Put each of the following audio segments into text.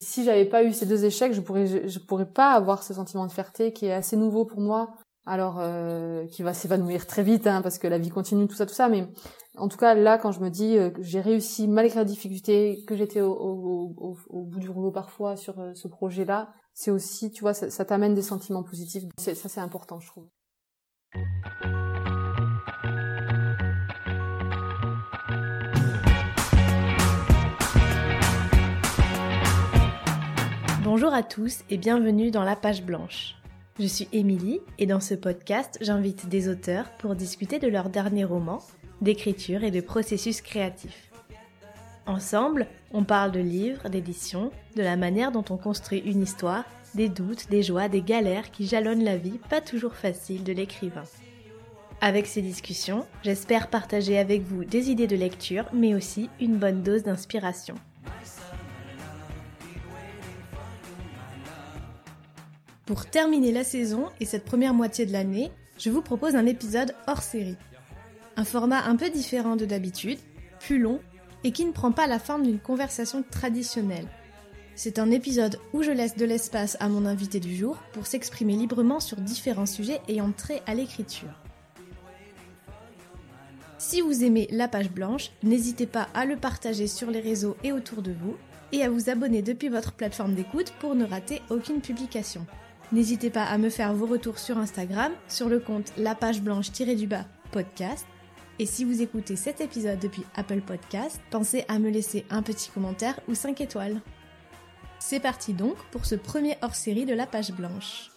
Si j'avais pas eu ces deux échecs, je pourrais je, pourrais pas avoir ce sentiment de fierté qui est assez nouveau pour moi. Alors euh, qui va s'évanouir très vite hein, parce que la vie continue tout ça tout ça. Mais en tout cas là quand je me dis euh, que j'ai réussi malgré la difficulté que j'étais au, bout du rouleau parfois sur euh, ce projet là c'est aussi tu vois ça t'amène des sentiments positifs. Ça c'est important je trouve Bonjour à tous et bienvenue dans La Page Blanche. Je suis Émilie et dans ce podcast, j'invite des auteurs pour discuter de leurs derniers romans, d'écriture et de processus créatifs. Ensemble, on parle de livres, d'édition, de la manière dont on construit une histoire, des doutes, des joies, des galères qui jalonnent la vie pas toujours facile de l'écrivain. Avec ces discussions, j'espère partager avec vous des idées de lecture, mais aussi une bonne dose d'inspiration. Pour terminer la saison et cette première moitié de l'année, je vous propose un épisode hors série. Un format un peu différent de d'habitude, plus long et qui ne prend pas la forme d'une conversation traditionnelle. C'est un épisode où je laisse de l'espace à mon invité du jour pour s'exprimer librement sur différents sujets ayant trait à l'écriture. Si vous aimez la page blanche, n'hésitez pas à le partager sur les réseaux et autour de vous, et à vous abonner depuis votre plateforme d'écoute pour ne rater aucune publication. N'hésitez pas à me faire vos retours sur Instagram, sur le compte la page blanche-du-bas podcast. Et si vous écoutez cet épisode depuis Apple Podcast, pensez à me laisser un petit commentaire ou 5 étoiles. C'est parti donc pour ce premier hors-série de la page blanche.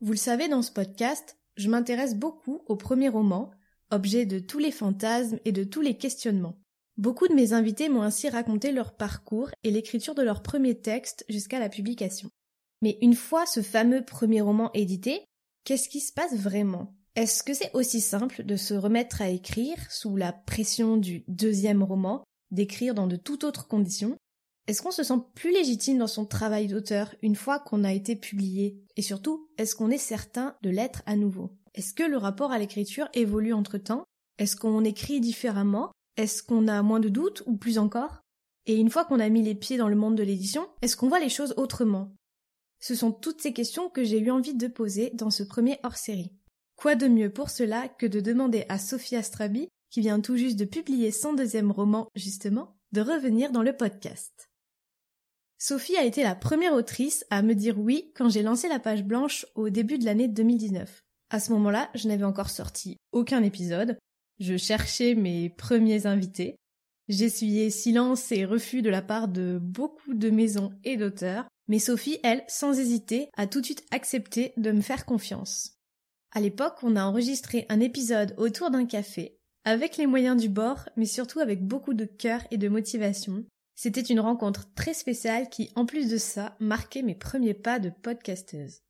Vous le savez dans ce podcast, je m'intéresse beaucoup au premier roman, objet de tous les fantasmes et de tous les questionnements. Beaucoup de mes invités m'ont ainsi raconté leur parcours et l'écriture de leur premier texte jusqu'à la publication. Mais une fois ce fameux premier roman édité, qu'est-ce qui se passe vraiment? Est-ce que c'est aussi simple de se remettre à écrire sous la pression du deuxième roman, d'écrire dans de toutes autres conditions? Est-ce qu'on se sent plus légitime dans son travail d'auteur une fois qu'on a été publié? Et surtout, est-ce qu'on est certain de l'être à nouveau? Est-ce que le rapport à l'écriture évolue entre temps Est-ce qu'on écrit différemment? Est-ce qu'on a moins de doutes ou plus encore? Et une fois qu'on a mis les pieds dans le monde de l'édition, est-ce qu'on voit les choses autrement? Ce sont toutes ces questions que j'ai eu envie de poser dans ce premier hors-série. Quoi de mieux pour cela que de demander à Sophie Astrabi, qui vient tout juste de publier son deuxième roman, justement, de revenir dans le podcast? Sophie a été la première autrice à me dire oui quand j'ai lancé la page blanche au début de l'année 2019. À ce moment-là, je n'avais encore sorti aucun épisode. Je cherchais mes premiers invités. J'essuyais silence et refus de la part de beaucoup de maisons et d'auteurs, mais Sophie, elle, sans hésiter, a tout de suite accepté de me faire confiance. À l'époque, on a enregistré un épisode autour d'un café, avec les moyens du bord, mais surtout avec beaucoup de cœur et de motivation. C'était une rencontre très spéciale qui, en plus de ça, marquait mes premiers pas de podcasteuse.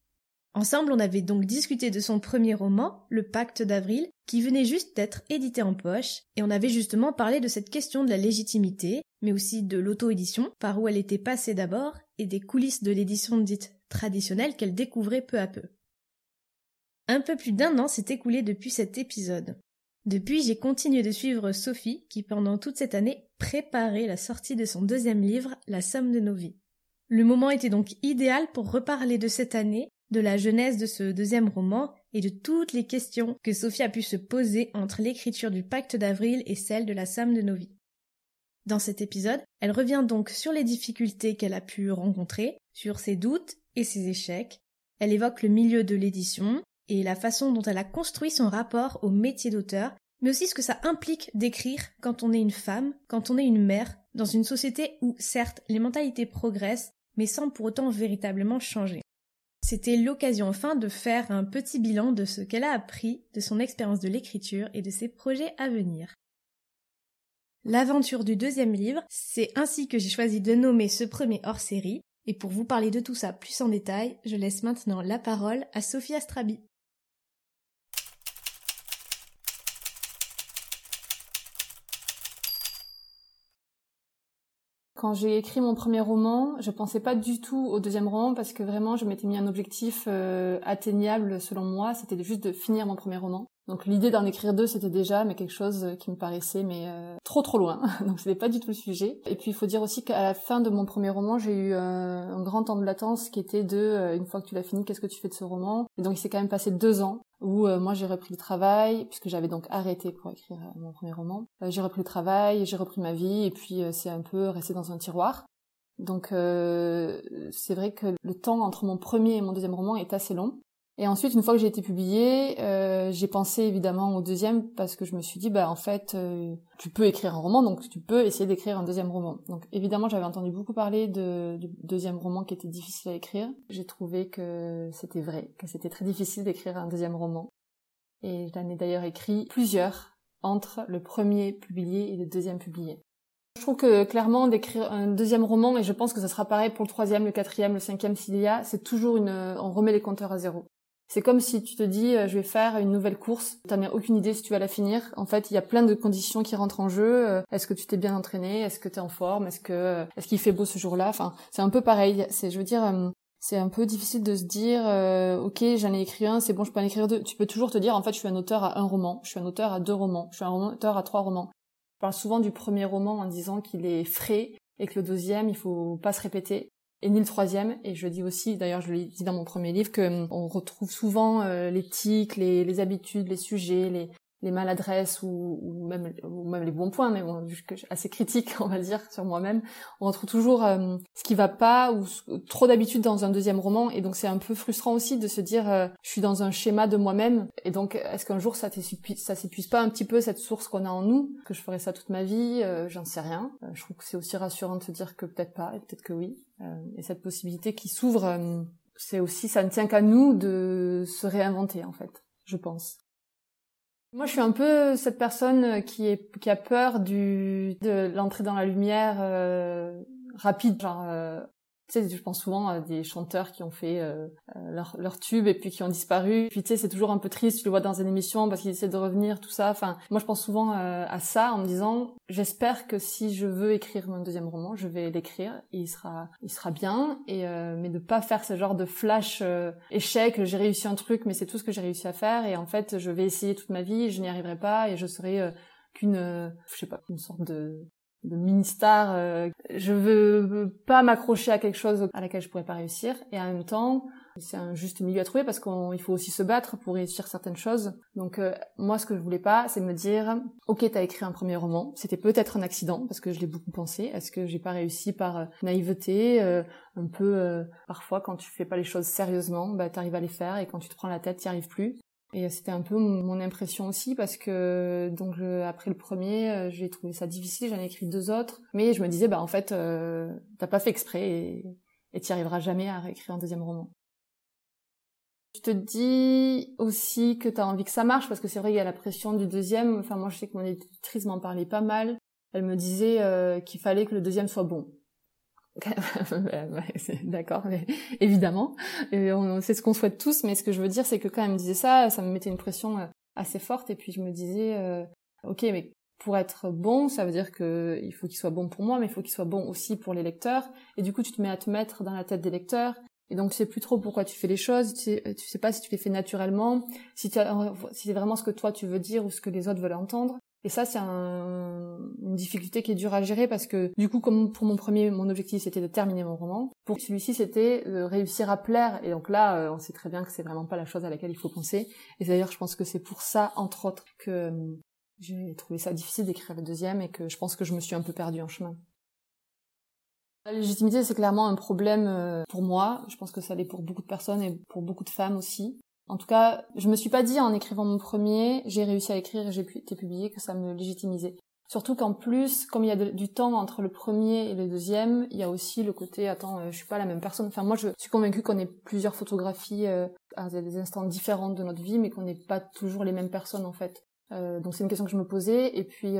Ensemble, on avait donc discuté de son premier roman, Le Pacte d'Avril, qui venait juste d'être édité en poche, et on avait justement parlé de cette question de la légitimité, mais aussi de l'auto-édition, par où elle était passée d'abord, et des coulisses de l'édition dite traditionnelle qu'elle découvrait peu à peu. Un peu plus d'un an s'est écoulé depuis cet épisode. Depuis, j'ai continué de suivre Sophie, qui pendant toute cette année préparait la sortie de son deuxième livre, La somme de nos vies. Le moment était donc idéal pour reparler de cette année de la genèse de ce deuxième roman et de toutes les questions que Sophie a pu se poser entre l'écriture du pacte d'avril et celle de la somme de nos vies. Dans cet épisode, elle revient donc sur les difficultés qu'elle a pu rencontrer, sur ses doutes et ses échecs. Elle évoque le milieu de l'édition et la façon dont elle a construit son rapport au métier d'auteur, mais aussi ce que ça implique d'écrire quand on est une femme, quand on est une mère, dans une société où certes les mentalités progressent, mais sans pour autant véritablement changer. C'était l'occasion enfin de faire un petit bilan de ce qu'elle a appris de son expérience de l'écriture et de ses projets à venir. L'aventure du deuxième livre, c'est ainsi que j'ai choisi de nommer ce premier hors-série, et pour vous parler de tout ça plus en détail, je laisse maintenant la parole à Sophie Astrabi. Quand j'ai écrit mon premier roman, je pensais pas du tout au deuxième roman parce que vraiment je m'étais mis un objectif euh, atteignable selon moi, c'était juste de finir mon premier roman. Donc l'idée d'en écrire deux, c'était déjà mais quelque chose qui me paraissait mais euh, trop trop loin. Donc c'était pas du tout le sujet. Et puis il faut dire aussi qu'à la fin de mon premier roman, j'ai eu euh, un grand temps de latence qui était de euh, une fois que tu l'as fini, qu'est-ce que tu fais de ce roman? Et donc il s'est quand même passé deux ans où moi j'ai repris le travail puisque j'avais donc arrêté pour écrire mon premier roman. j'ai repris le travail, j'ai repris ma vie et puis c'est un peu resté dans un tiroir. Donc c'est vrai que le temps entre mon premier et mon deuxième roman est assez long. Et ensuite, une fois que j'ai été publiée, euh, j'ai pensé évidemment au deuxième parce que je me suis dit, bah en fait, euh, tu peux écrire un roman, donc tu peux essayer d'écrire un deuxième roman. Donc évidemment, j'avais entendu beaucoup parler de, du deuxième roman qui était difficile à écrire. J'ai trouvé que c'était vrai, que c'était très difficile d'écrire un deuxième roman. Et j'en ai d'ailleurs écrit plusieurs entre le premier publié et le deuxième publié. Je trouve que clairement d'écrire un deuxième roman, et je pense que ça sera pareil pour le troisième, le quatrième, le cinquième s'il y a, c'est toujours une, on remet les compteurs à zéro. C'est comme si tu te dis, euh, je vais faire une nouvelle course. Tu n'as aucune idée si tu vas la finir. En fait, il y a plein de conditions qui rentrent en jeu. Euh, est-ce que tu t'es bien entraîné? Est-ce que tu es en forme? Est-ce que euh, est-ce qu'il fait beau ce jour-là? Enfin, c'est un peu pareil. C'est, je veux dire, c'est un peu difficile de se dire, ok, j'en ai écrit un, c'est bon, je peux en écrire deux. Tu peux toujours te dire, en fait, je suis un auteur à un roman, je suis un auteur à deux romans, je suis un auteur à trois romans. Je parle souvent du premier roman en disant qu'il est frais et que le deuxième, il faut pas se répéter et ni le troisième. Et je dis aussi, d'ailleurs, je l'ai dit dans mon premier livre, que hum, on retrouve souvent euh, les tics, les, les, habitudes, les sujets, les, les maladresses ou, ou, même, ou même les bons points, mais bon, que assez critique, on va dire, sur moi-même, on retrouve toujours euh, ce qui va pas ou trop d'habitude dans un deuxième roman, et donc c'est un peu frustrant aussi de se dire, euh, je suis dans un schéma de moi-même, et donc est-ce qu'un jour ça ça s'épuise pas un petit peu cette source qu'on a en nous, que je ferai ça toute ma vie, euh, j'en sais rien. je trouve que c'est aussi rassurant de se dire que peut-être pas, et peut-être que oui, et cette possibilité qui s'ouvre, c'est aussi, ça ne tient qu'à nous de se réinventer en fait, je pense. Moi, je suis un peu cette personne qui est qui a peur du de l'entrée dans la lumière euh, rapide, genre euh, tu sais, je pense souvent à des chanteurs qui ont fait euh, euh, leur, leur tube et puis qui ont disparu. Puis tu sais, c'est toujours un peu triste, tu le vois dans une émission parce qu'ils essaient de revenir, tout ça. Enfin, moi je pense souvent euh, à ça en me disant, j'espère que si je veux écrire mon deuxième roman, je vais l'écrire et il sera, il sera bien. Et mais de pas faire ce genre de flash échec, j'ai réussi un truc, mais c'est tout ce que j'ai réussi à faire. Et en fait, je vais essayer toute ma vie, je n'y arriverai pas et je serai qu'une, je sais pas, une sorte de de mini-star. Euh, je veux pas m'accrocher à quelque chose à laquelle je pourrais pas réussir. Et en même temps, c'est un juste milieu à trouver parce qu'il faut aussi se battre pour réussir certaines choses. Donc euh, moi, ce que je voulais pas, c'est me dire, ok, t'as écrit un premier roman, c'était peut-être un accident parce que je l'ai beaucoup pensé. Est-ce que j'ai pas réussi par euh, naïveté, un peu parfois quand tu fais pas les choses sérieusement, bah t'arrives à les faire et quand tu te prends la tête, t'y arrives plus. Et c'était un peu mon impression aussi parce que donc après le premier, euh, j'ai trouvé ça difficile, j'en ai écrit deux autres, mais je me disais bah en fait euh, t'as pas fait exprès et et t'y arriveras jamais à réécrire un deuxième roman. Tu te dis aussi que t'as envie que ça marche parce que c'est vrai il y a la pression du deuxième. Enfin moi je sais que mon éditrice m'en parlait pas mal. Elle me disait euh, qu'il fallait que le deuxième soit bon. D'accord, évidemment. C'est ce qu'on souhaite tous, mais ce que je veux dire, c'est que quand elle me disait ça, ça me mettait une pression euh, assez forte, et puis je me disais, euh, ok, mais pour être bon, ça veut dire que il faut qu'il soit bon pour moi, mais il faut qu'il soit bon aussi pour les lecteurs. Et du coup, tu te mets à te mettre dans la tête des lecteurs. Et donc, tu sais plus trop pourquoi tu fais les choses. Tu sais, tu sais pas si tu les fais naturellement, si c'est vraiment ce que toi tu veux dire ou ce que les autres veulent entendre. Et ça, c'est un, une difficulté qui est dure à gérer parce que du coup, comme pour mon premier, mon objectif c'était de terminer mon roman. Pour celui-ci, c'était de réussir à plaire. Et donc là, euh, on sait très bien que c'est vraiment pas la chose à laquelle il faut penser. Et d'ailleurs, je pense que c'est pour ça, entre autres, que euh, j'ai trouvé ça difficile d'écrire le deuxième et que je pense que je me suis un peu perdue en chemin. La légitimité, c'est clairement un problème euh, pour moi. Je pense que ça l'est pour beaucoup de personnes et pour beaucoup de femmes aussi. En tout cas, je me suis pas dit en écrivant mon premier, j'ai réussi à écrire et j'ai été publié que ça me légitimisait. Surtout qu'en plus, comme il y a du temps entre le premier et le deuxième, il y a aussi le côté attends, euh, je suis pas la même personne. Enfin moi je suis convaincue qu'on ait plusieurs photographies euh, à des instants différents de notre vie, mais qu'on n'est pas toujours les mêmes personnes en fait. Euh, donc c'est une question que je me posais et puis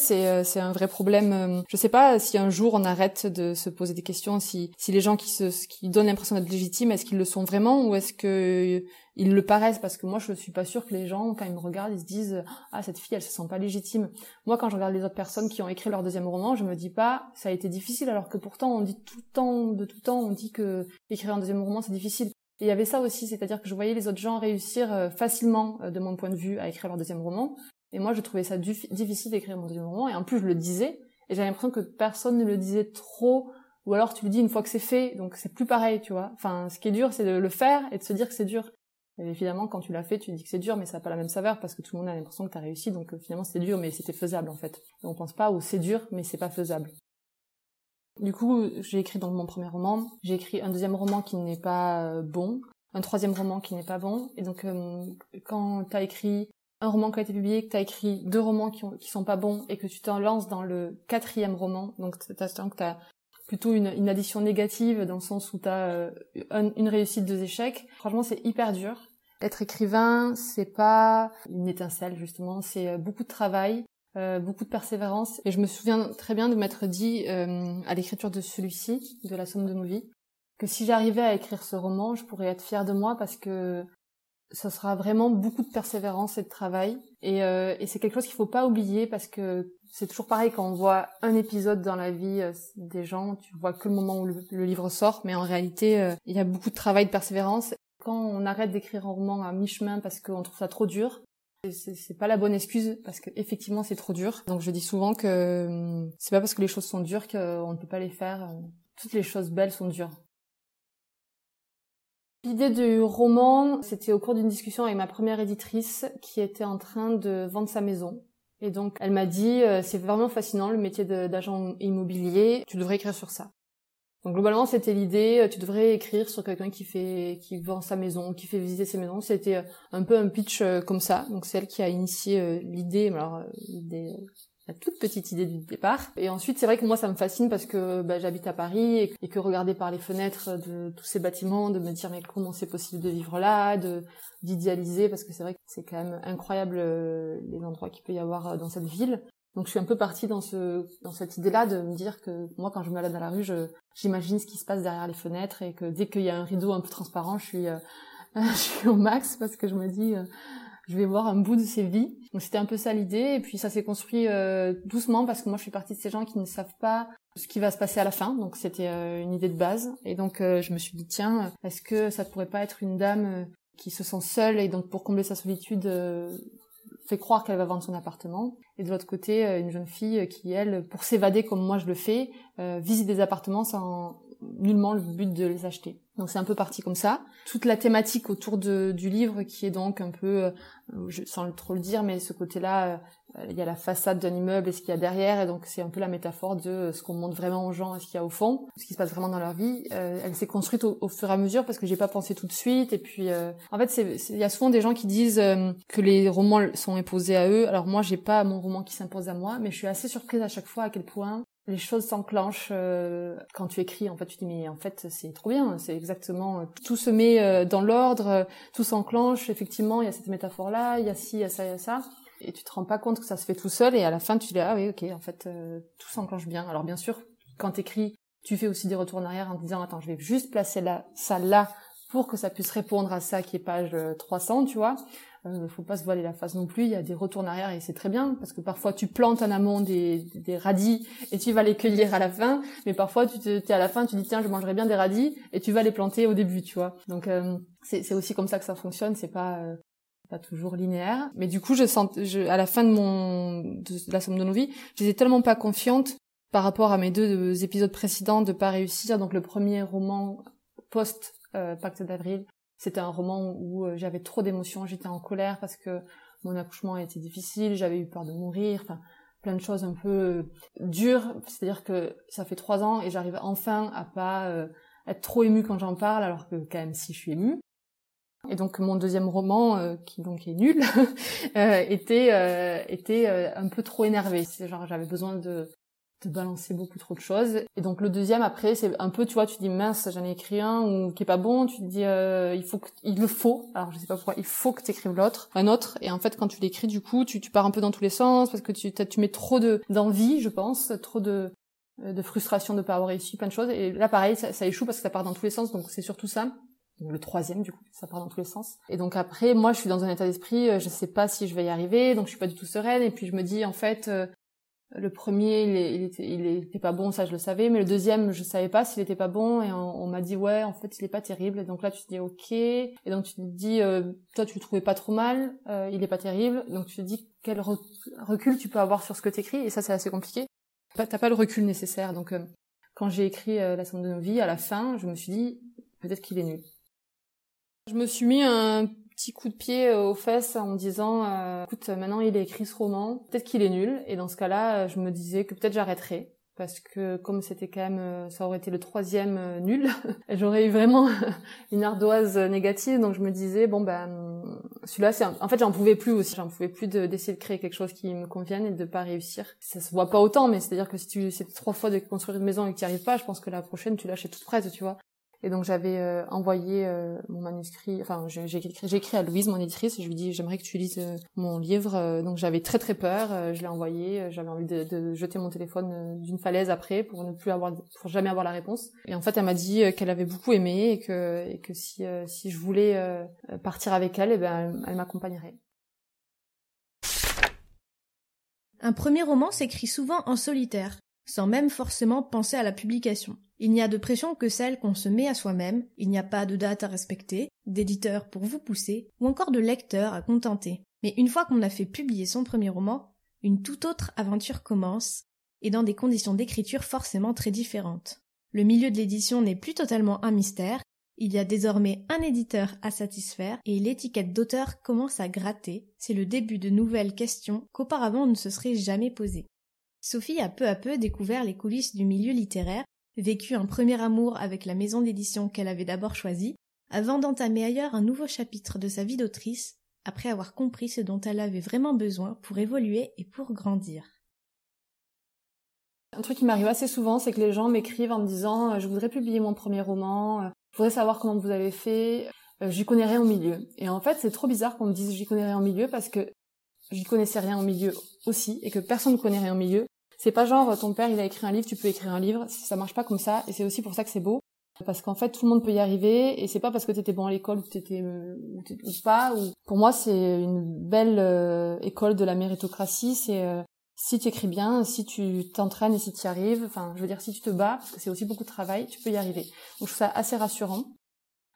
c'est euh, c'est un vrai problème. Euh, je sais pas si un jour on arrête de se poser des questions, si si les gens qui se qui donnent l'impression d'être légitimes, est-ce qu'ils le sont vraiment ou est-ce que ils le paraissent? Parce que moi je suis pas sûre que les gens quand ils me regardent ils se disent ah cette fille elle se sent pas légitime. Moi quand je regarde les autres personnes qui ont écrit leur deuxième roman, je me dis pas ça a été difficile alors que pourtant on dit tout le temps de tout temps on dit que écrire un deuxième roman c'est difficile. Et il y avait ça aussi, c'est-à-dire que je voyais les autres gens réussir euh, facilement, euh, de mon point de vue, à écrire leur deuxième roman. Et moi, je trouvais ça difficile d'écrire mon deuxième roman. Et en plus, je le disais. Et j'avais l'impression que personne ne le disait trop. Ou alors, tu le dis une fois que c'est fait. Donc, c'est plus pareil, tu vois. Enfin, ce qui est dur, c'est de le faire et de se dire que c'est dur. Et évidemment, quand tu l'as fait, tu dis que c'est dur, mais ça n'a pas la même saveur parce que tout le monde a l'impression que tu as réussi. Donc, euh, finalement, c'est dur, mais c'était faisable, en fait. Et on pense pas où c'est dur, mais c'est pas faisable. Du coup, j'ai écrit donc mon premier roman. J'ai écrit un deuxième roman qui n'est pas bon un troisième roman qui n'est pas bon. Et donc, euh, quand tu as écrit un roman qui a été publié, que tu as écrit deux romans qui, ont, qui sont pas bons et que tu t'en lances dans le quatrième roman, donc tu as plutôt une, addition négative dans le sens où tu as euh, une réussite, deux échecs. Franchement, c'est hyper dur. Être écrivain, c'est pas une étincelle justement, c'est euh, beaucoup de travail, beaucoup de persévérance. Et je me souviens très bien de m'être dit à l'écriture de celui-ci, de La Somme de nos vies, que si j'arrivais à écrire ce roman, je pourrais être fière de moi parce que ça sera vraiment beaucoup de persévérance et de travail. Et, euh, et c'est quelque chose qu'il faut pas oublier parce que c'est toujours pareil quand on voit un épisode dans la vie euh, des gens, tu vois que le moment où le, livre sort, mais en réalité, euh, il y a beaucoup de travail, de persévérance. Quand on arrête d'écrire un roman à mi-chemin parce qu'on trouve ça trop dur, c'est pas la bonne excuse parce que effectivement c'est trop dur. Donc je dis souvent que hum, c'est pas parce que les choses sont dures qu'on ne peut pas les faire. Toutes les choses belles sont dures. L'idée du roman, c'était au cours d'une discussion avec ma première éditrice qui était en train de vendre sa maison. Et donc, elle m'a dit, euh, c'est vraiment fascinant le métier d'agent immobilier, tu devrais écrire sur ça. Donc globalement, c'était l'idée, euh, tu devrais écrire sur quelqu'un qui fait, qui vend sa maison, qui fait visiter ses maisons. C'était euh, un peu un pitch comme ça. Donc c'est elle qui a initié l'idée, la toute petite idée du départ. Et ensuite, c'est vrai que moi, ça me fascine parce que bah, j'habite à Paris et, que regarder par les fenêtres de tous ces bâtiments, de me dire mais comment c'est possible de vivre là, de d'idéaliser parce que c'est vrai que c'est quand même incroyable euh, les endroits qu'il peut y avoir euh, dans cette ville. Donc je suis un peu partie dans ce dans cette idée-là de me dire que moi quand je me balade dans la rue, j'imagine ce qui se passe derrière les fenêtres et que dès qu'il y a un rideau un peu transparent, je suis euh, je suis au max parce que je me dis je vais voir un bout de ses vies. Donc c'était un peu ça l'idée, et puis ça s'est construit euh, doucement parce que moi je suis partie de ces gens qui ne savent pas ce qui va se passer à la fin, donc c'était euh, une idée de base. Et donc euh, je me suis dit tiens, est-ce que ça pourrait pas être une dame qui se sent seule et donc pour combler sa solitude fait croire qu'elle va vendre son appartement, et de l'autre côté une jeune fille qui elle, pour s'évader comme moi je le fais, visite des appartements sans nullement le but de les acheter. Donc c'est un peu parti comme ça. Toute la thématique autour de, du livre qui est donc un peu, euh, je, sans trop le dire, mais ce côté-là, euh, il y a la façade d'un immeuble et ce qu'il y a derrière, et donc c'est un peu la métaphore de ce qu'on montre vraiment aux gens et ce qu'il y a au fond, ce qui se passe vraiment dans leur vie. Euh, elle s'est construite au, fur et à mesure parce que j'ai pas pensé tout de suite. Et puis, en fait, il y a souvent des gens qui disent que les romans sont imposés à eux. Alors moi, j'ai pas mon roman qui s'impose à moi, mais je suis assez surprise à chaque fois à quel point les choses s'enclenchent euh, quand tu écris. En fait, tu dis mais en fait c'est trop bien. C'est exactement euh, tout se met euh, dans l'ordre, tout s'enclenche. Effectivement, il y a cette métaphore là, il y a ci, il y a ça, il y a ça. Et tu te rends pas compte que ça se fait tout seul. Et à la fin, tu dis ah oui ok, en fait tout s'enclenche bien. Alors bien sûr, quand t'écris, tu fais aussi des retours en arrière en te disant attends, je vais juste placer là, ça là pour que ça puisse répondre à ça qui est page 300, tu vois. Euh, faut pas se voiler la face non plus. Il y a des retours en arrière et c'est très bien parce que parfois tu plantes en amont des, des radis et tu vas les cueillir à la fin. Mais parfois tu te, es à la fin, tu dis tiens je mangerai bien des radis et tu vas les planter au début, tu vois. Donc euh, c'est aussi comme ça que ça fonctionne. C'est pas euh, pas toujours linéaire. Mais du coup je sens, je, à la fin de mon de la somme de nos vies, j'étais tellement pas confiante par rapport à mes deux épisodes précédents de pas réussir. Donc le premier roman post Pacte d'avril c'était un roman où euh, j'avais trop d'émotions, j'étais en colère parce que mon accouchement a été difficile, j'avais eu peur de mourir, enfin plein de choses un peu euh, dures. C'est-à-dire que ça fait trois ans et j'arrive enfin à pas euh, être trop émue quand j'en parle, alors que quand même si je suis émue. Et donc mon deuxième roman, qui donc est nul, était était un peu trop énervé. C'est genre j'avais besoin de de balancer beaucoup trop de choses. Et donc le deuxième après, c'est un peu, tu vois, tu dis mince, j'en ai écrit un ou qui est pas bon, tu te dis euh, il faut que, il le faut. Alors je sais pas pourquoi, il faut que tu écrives l'autre, un autre. Et en fait, quand tu l'écris, du coup, tu, tu pars un peu dans tous les sens parce que tu tu mets trop de d'envie, je pense, trop de de frustration de pas avoir réussi plein de choses. Et là, pareil, ça, ça échoue parce que ça part dans tous les sens. Donc c'est surtout ça le troisième du coup, ça part dans tous les sens. Et donc après, moi, je suis dans un état d'esprit, euh, je sais pas si je vais y arriver, donc je suis pas du tout sereine. Et puis je me dis en fait, euh, Le premier, il, était, il était pas bon, ça je le savais, mais le deuxième, je savais pas s'il était pas bon, et on, m'a dit ouais, en fait, il est pas terrible. Et donc là, tu te dis ok, et donc tu te dis, euh, toi, tu le trouvais pas trop mal, euh, il est pas terrible, donc tu te dis quel recul tu peux avoir sur ce que t'écris, et ça, c'est assez compliqué. T'as pas le recul nécessaire, donc euh, quand j'ai écrit La somme de nos vies, à la fin, je me suis dit peut-être qu'il est nul. Je me suis mis un petit coup de pied euh, aux fesses en me disant euh, écoute maintenant il a écrit ce roman peut-être qu'il est nul. Et dans ce cas-là euh, je me disais que peut-être j'arrêterais. Parce que comme c'était quand même ça aurait été le troisième nul j'aurais eu vraiment une ardoise négative. Donc je me disais bon ben celui-là c'est en fait j'en pouvais plus aussi. J'en pouvais plus d'essayer de, créer quelque chose qui me convienne et de pas réussir. Ça se voit pas autant mais c'est à dire que si tu c'est trois fois de construire une maison et que tu arrives pas je pense que la prochaine tu lâches toute prête tu vois et donc j'avais euh, envoyé euh, mon manuscrit, enfin j'ai écrit, à Louise, mon éditrice, et je lui dis j'aimerais que tu lises euh, mon livre. donc j'avais très très peur, je l'ai envoyé, j'avais envie de, de, jeter mon téléphone d'une falaise après pour ne plus avoir, pour jamais avoir la réponse. Et en fait elle m'a dit qu'elle avait beaucoup aimé et que, et que si, si je voulais partir avec elle, et eh ben elle m'accompagnerait. Un premier roman s'écrit souvent en solitaire, sans même forcément penser à la publication. Il n'y a de pression que celle qu'on se met à soi-même, il n'y a pas de date à respecter, d'éditeur pour vous pousser, ou encore de lecteur à contenter. Mais une fois qu'on a fait publier son premier roman, une toute autre aventure commence, et dans des conditions d'écriture forcément très différentes. Le milieu de l'édition n'est plus totalement un mystère, il y a désormais un éditeur à satisfaire et l'étiquette d'auteur commence à gratter. C'est le début de nouvelles questions qu'auparavant on ne se serait jamais posées. Sophie a peu à peu découvert les coulisses du milieu littéraire vécu un premier amour avec la maison d'édition qu'elle avait d'abord choisie, avant d'entamer ailleurs un nouveau chapitre de sa vie d'autrice, après avoir compris ce dont elle avait vraiment besoin pour évoluer et pour grandir. Un truc qui m'arrive assez souvent, c'est que les gens m'écrivent en me disant euh, je voudrais publier mon premier roman, euh, je voudrais savoir comment vous avez fait, euh, j'y connais rien au milieu. Et en fait, c'est trop bizarre qu'on me dise j'y connais rien au milieu parce que j'y connaissais rien au milieu aussi et que personne ne connaît rien au milieu. C'est pas genre ton père il a écrit un livre, tu peux écrire un livre. Ça marche pas comme ça et c'est aussi pour ça que c'est beau parce qu'en fait tout le monde peut y arriver et c'est pas parce que t'étais bon à l'école ou t'étais euh, ou, pas ou pour moi c'est une belle euh, école de la méritocratie c'est euh, si tu écris bien si tu t'entraînes et si tu y arrives enfin je veux dire si tu te bats parce que c'est aussi beaucoup de travail tu peux y arriver donc je trouve ça assez rassurant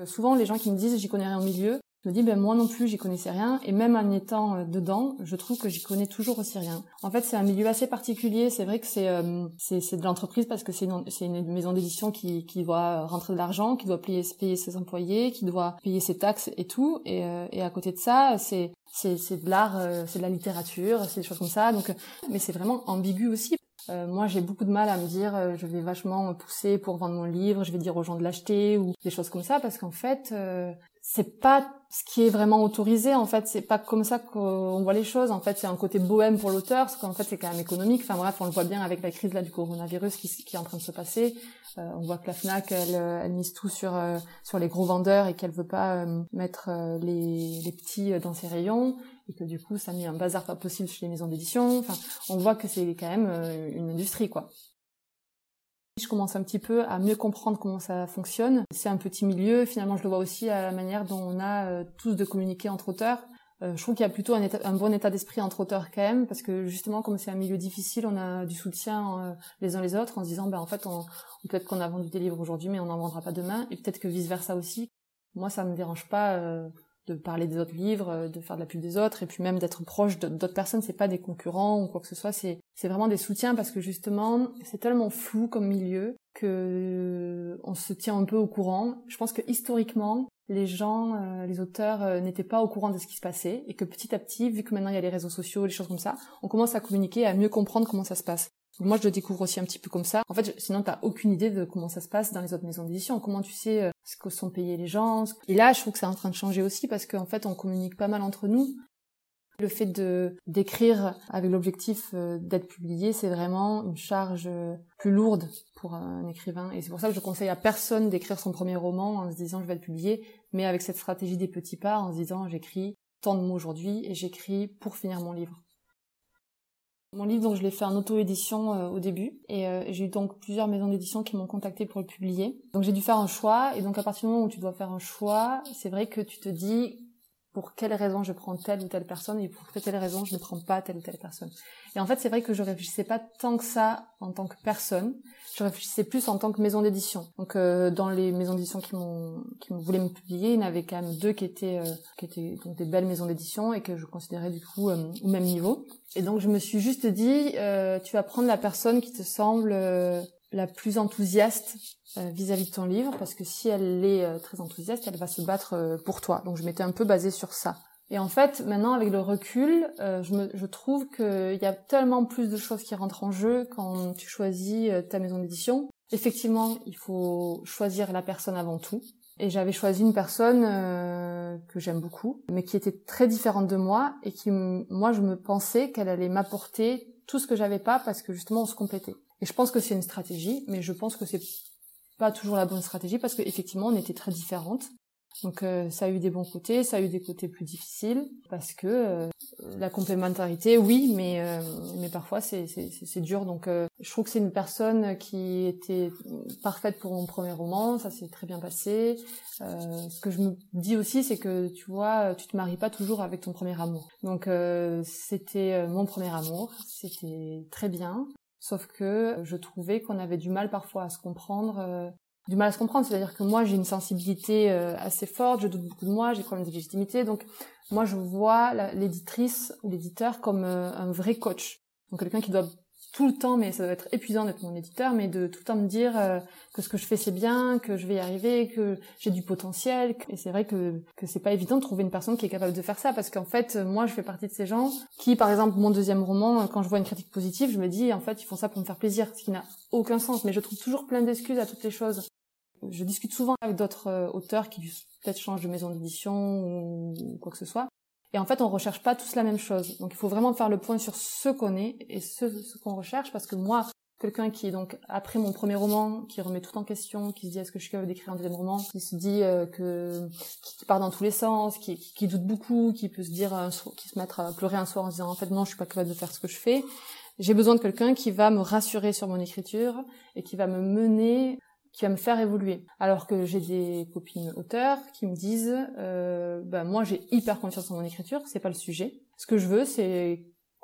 souvent les gens qui me disent j'y connais rien au milieu je me dis, ben moi non plus, j'y connaissais rien, et même en étant euh, dedans, je trouve que j'y connais toujours aussi rien. En fait, c'est un milieu assez particulier. C'est vrai que c'est euh, c'est de l'entreprise parce que c'est une, une maison d'édition qui, qui doit rentrer de l'argent, qui doit payer, payer ses employés, qui doit payer ses taxes et tout. Et, euh, et à côté de ça, c'est c'est de l'art, c'est de la littérature, c'est des choses comme ça. Donc, mais c'est vraiment ambigu aussi. moi, j'ai beaucoup de mal à me dire, je vais vachement pousser pour vendre mon livre, je vais dire aux gens de l'acheter ou des choses comme ça, parce qu'en fait, c'est pas ce qui est vraiment autorisé en fait. C'est pas comme ça qu'on voit les choses. En fait c'est un côté bohème pour l'auteur parce qu'en fait c'est quand même économique. Enfin bref on le voit bien avec la crise là du coronavirus qui, est en train de se passer. Euh, on voit que la Fnac elle, elle mise tout sur euh, sur les gros vendeurs et qu'elle veut pas euh, mettre les, les petits dans ses rayons et que du coup ça met un bazar pas possible chez les maisons d'édition. Enfin on voit que c'est quand même une industrie quoi je commence un petit peu à mieux comprendre comment ça fonctionne. C'est un petit milieu, finalement je le vois aussi à la manière dont on a euh, tous de communiquer entre auteurs. Euh, je trouve qu'il y a plutôt un, bon état d'esprit entre auteurs quand même, parce que justement comme c'est un milieu difficile, on a du soutien euh, les uns les autres en se disant ben en fait on, peut-être qu'on a vendu des livres aujourd'hui mais on n'en vendra pas demain, et peut-être que vice versa aussi. Moi ça me dérange pas de parler des autres livres, euh, de faire de la pub des autres, et puis même d'être proche d'autres personnes. C'est pas des concurrents ou quoi que ce soit. C'est c'est vraiment des soutiens parce que justement c'est tellement flou comme milieu que euh, on se tient un peu au courant. Je pense que historiquement les gens, euh, les auteurs n'étaient pas au courant de ce qui se passait et que petit à petit, vu que maintenant il y a les réseaux sociaux, les choses comme ça, on commence à communiquer, à mieux comprendre comment ça se passe. Moi, je le découvre aussi un petit peu comme ça. En fait, sinon, t'as aucune idée de comment ça se passe dans les autres maisons d'édition. Comment tu sais euh, ce que sont payés les gens. Et là, je trouve que c'est en train de changer aussi parce qu'en fait, on communique pas mal entre nous. Le fait de d'écrire avec l'objectif euh, d'être publié, c'est vraiment une charge euh, plus lourde pour un écrivain. Et c'est pour ça que je conseille à personne d'écrire son premier roman en se disant je vais être publié, mais avec cette stratégie des petits pas, en se disant j'écris tant de mots aujourd'hui et j'écris pour finir mon livre. Mon livre, donc, je l'ai fait en auto-édition euh, au début, et euh, j'ai eu donc plusieurs maisons d'édition qui m'ont contacté pour le publier. Donc j'ai dû faire un choix, et donc à partir du moment où tu dois faire un choix, c'est vrai que tu te dis pour quelle raison je prends telle ou telle personne et pour quelle raison je ne prends pas telle ou telle personne. Et en fait, c'est vrai que je réfléchissais pas tant que ça en tant que personne. Je réfléchissais plus en tant que maison d'édition. Donc, euh, dans les maisons d'édition qui m'ont qui voulaient me publier, il y en avait quand même deux qui étaient euh, qui étaient des belles maisons d'édition et que je considérais du coup euh, au même niveau. Et donc, je me suis juste dit, tu vas prendre la personne qui te semble la plus enthousiaste vis-à-vis de ton livre parce que si elle est très enthousiaste, elle va se battre pour toi. Donc je m'étais un peu basée sur ça. Et en fait, maintenant, avec le recul, euh, je, me, je trouve qu'il y a tellement plus de choses qui rentrent en jeu quand tu choisis euh, ta maison d'édition. Effectivement, il faut choisir la personne avant tout. Et j'avais choisi une personne euh, que j'aime beaucoup, mais qui était très différente de moi et qui, moi, je me pensais qu'elle allait m'apporter tout ce que j'avais pas parce que justement, on se complétait. Et je pense que c'est une stratégie, mais je pense que c'est pas toujours la bonne stratégie parce qu'effectivement, on était très différentes. Donc euh, ça a eu des bons côtés, ça a eu des côtés plus difficiles parce que euh, la complémentarité, oui, mais euh, mais parfois c'est c'est dur. Donc je trouve que c'est une personne qui était parfaite pour mon premier roman, ça s'est très bien passé. ce que je me dis aussi, c'est que tu vois, tu te maries pas toujours avec ton premier amour. Donc c'était mon premier amour, c'était très bien. Sauf que je trouvais qu'on avait du mal parfois à se comprendre du mal à se comprendre. C'est-à-dire que moi, j'ai une sensibilité euh, assez forte, je doute beaucoup de moi, j'ai des problèmes de légitimité. Donc, moi, je vois l'éditrice ou l'éditeur comme euh, un vrai coach. Donc, quelqu'un qui doit tout le temps, mais ça doit être épuisant d'être mon éditeur, mais de tout le temps me dire euh, que ce que je fais c'est bien, que je vais y arriver, que j'ai du potentiel. Et c'est vrai que que c'est pas évident de trouver une personne qui est capable de faire ça, parce qu'en fait, moi, je fais partie de ces gens qui, par exemple, mon deuxième roman, quand je vois une critique positive, je me dis en fait, ils font ça pour me faire plaisir, ce qui n'a aucun sens. Mais je trouve toujours plein d'excuses à toutes les choses je discute souvent avec d'autres euh, auteurs qui peut-être changent de maison d'édition ou quoi que ce soit. Et en fait, on recherche pas tous la même chose. Donc, il faut vraiment faire le point sur ce qu'on est et ce, qu'on recherche, parce que moi, quelqu'un qui est donc après mon premier roman, qui remet tout en question, qui se dit est-ce que je suis capable d'écrire un deuxième roman, qui se dit euh, que qui, part dans tous les sens, qui, doute beaucoup, qui peut se dire un qui se mettre à pleurer un soir en se disant en fait non, je suis pas capable de faire ce que je fais. J'ai besoin de quelqu'un qui va me rassurer sur mon écriture et qui va me mener qui va me faire évoluer. Alors que j'ai des copines auteurs qui me disent, euh, bah, moi j'ai hyper confiance en mon écriture, c'est pas le sujet. Ce que je veux, c'est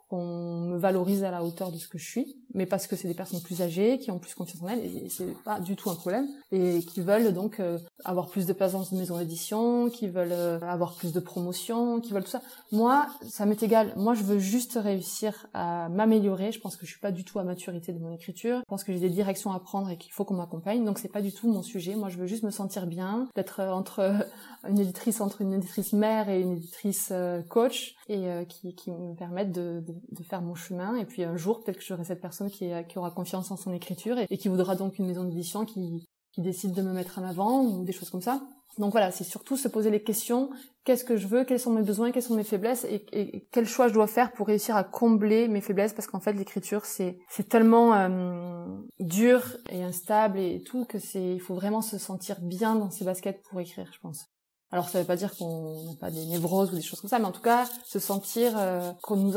qu'on me valorise à la hauteur de ce que je suis, mais parce que c'est des personnes plus âgées, qui ont plus confiance en elles, et c'est pas du tout un problème, et qui veulent donc euh, avoir plus de place dans une maison d'édition, qui veulent euh, avoir plus de promotion, qui veulent tout ça. Moi, ça m'est égal. Moi, je veux juste réussir à m'améliorer. Je pense que je suis pas du tout à maturité de mon écriture. Je pense que j'ai des directions à prendre et qu'il faut qu'on m'accompagne. Donc c'est pas du tout mon sujet. Moi, je veux juste me sentir bien, d'être entre une éditrice entre une éditrice mère et une éditrice coach, et qui, qui me permettent de de faire mon chemin. Et puis un jour, peut-être que j'aurai cette personne qui, qui, aura confiance en son écriture et, qui voudra donc une maison d'édition qui, qui décide de me mettre en avant ou des choses comme ça. Donc voilà, c'est surtout se poser les questions. Qu'est-ce que je veux? Quels sont mes besoins? Quelles sont mes faiblesses? Et, quel choix je dois faire pour réussir à combler mes faiblesses? Parce qu'en fait, l'écriture, c'est c'est tellement euh, dur et instable et tout que c'est il faut vraiment se sentir bien dans ses baskets pour écrire, je pense. Alors ça veut pas dire qu'on n'a pas des névroses ou des choses comme ça, mais en tout cas se sentir euh, qu'on nous,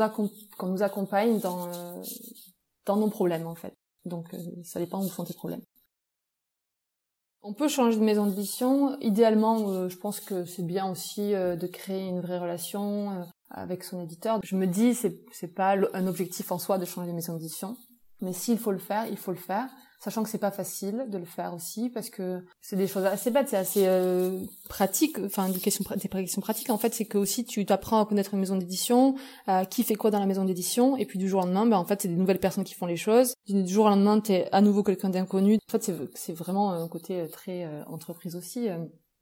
qu'on nous accompagne dans euh, dans nos problèmes en fait. Donc euh, ça dépend où sont tes problèmes. On peut changer de maison d'édition. Idéalement, je pense que c'est bien aussi de créer une vraie relation avec son éditeur. Je me dis c'est c'est pas un objectif en soi de changer de maison d'édition, mais s'il faut le faire, il faut le faire sachant que c'est pas facile de le faire aussi parce que c'est des choses assez bêtes, c'est assez euh, pratique, enfin des questions, pratiques. En fait, c'est que aussi tu t'apprends à connaître une maison d'édition, euh, qui fait quoi dans la maison d'édition, et puis du jour au lendemain, ben en fait c'est des nouvelles personnes qui font les choses. Du jour au lendemain, t'es à nouveau quelqu'un d'inconnu. En fait, c'est vraiment un côté très euh, entreprise aussi.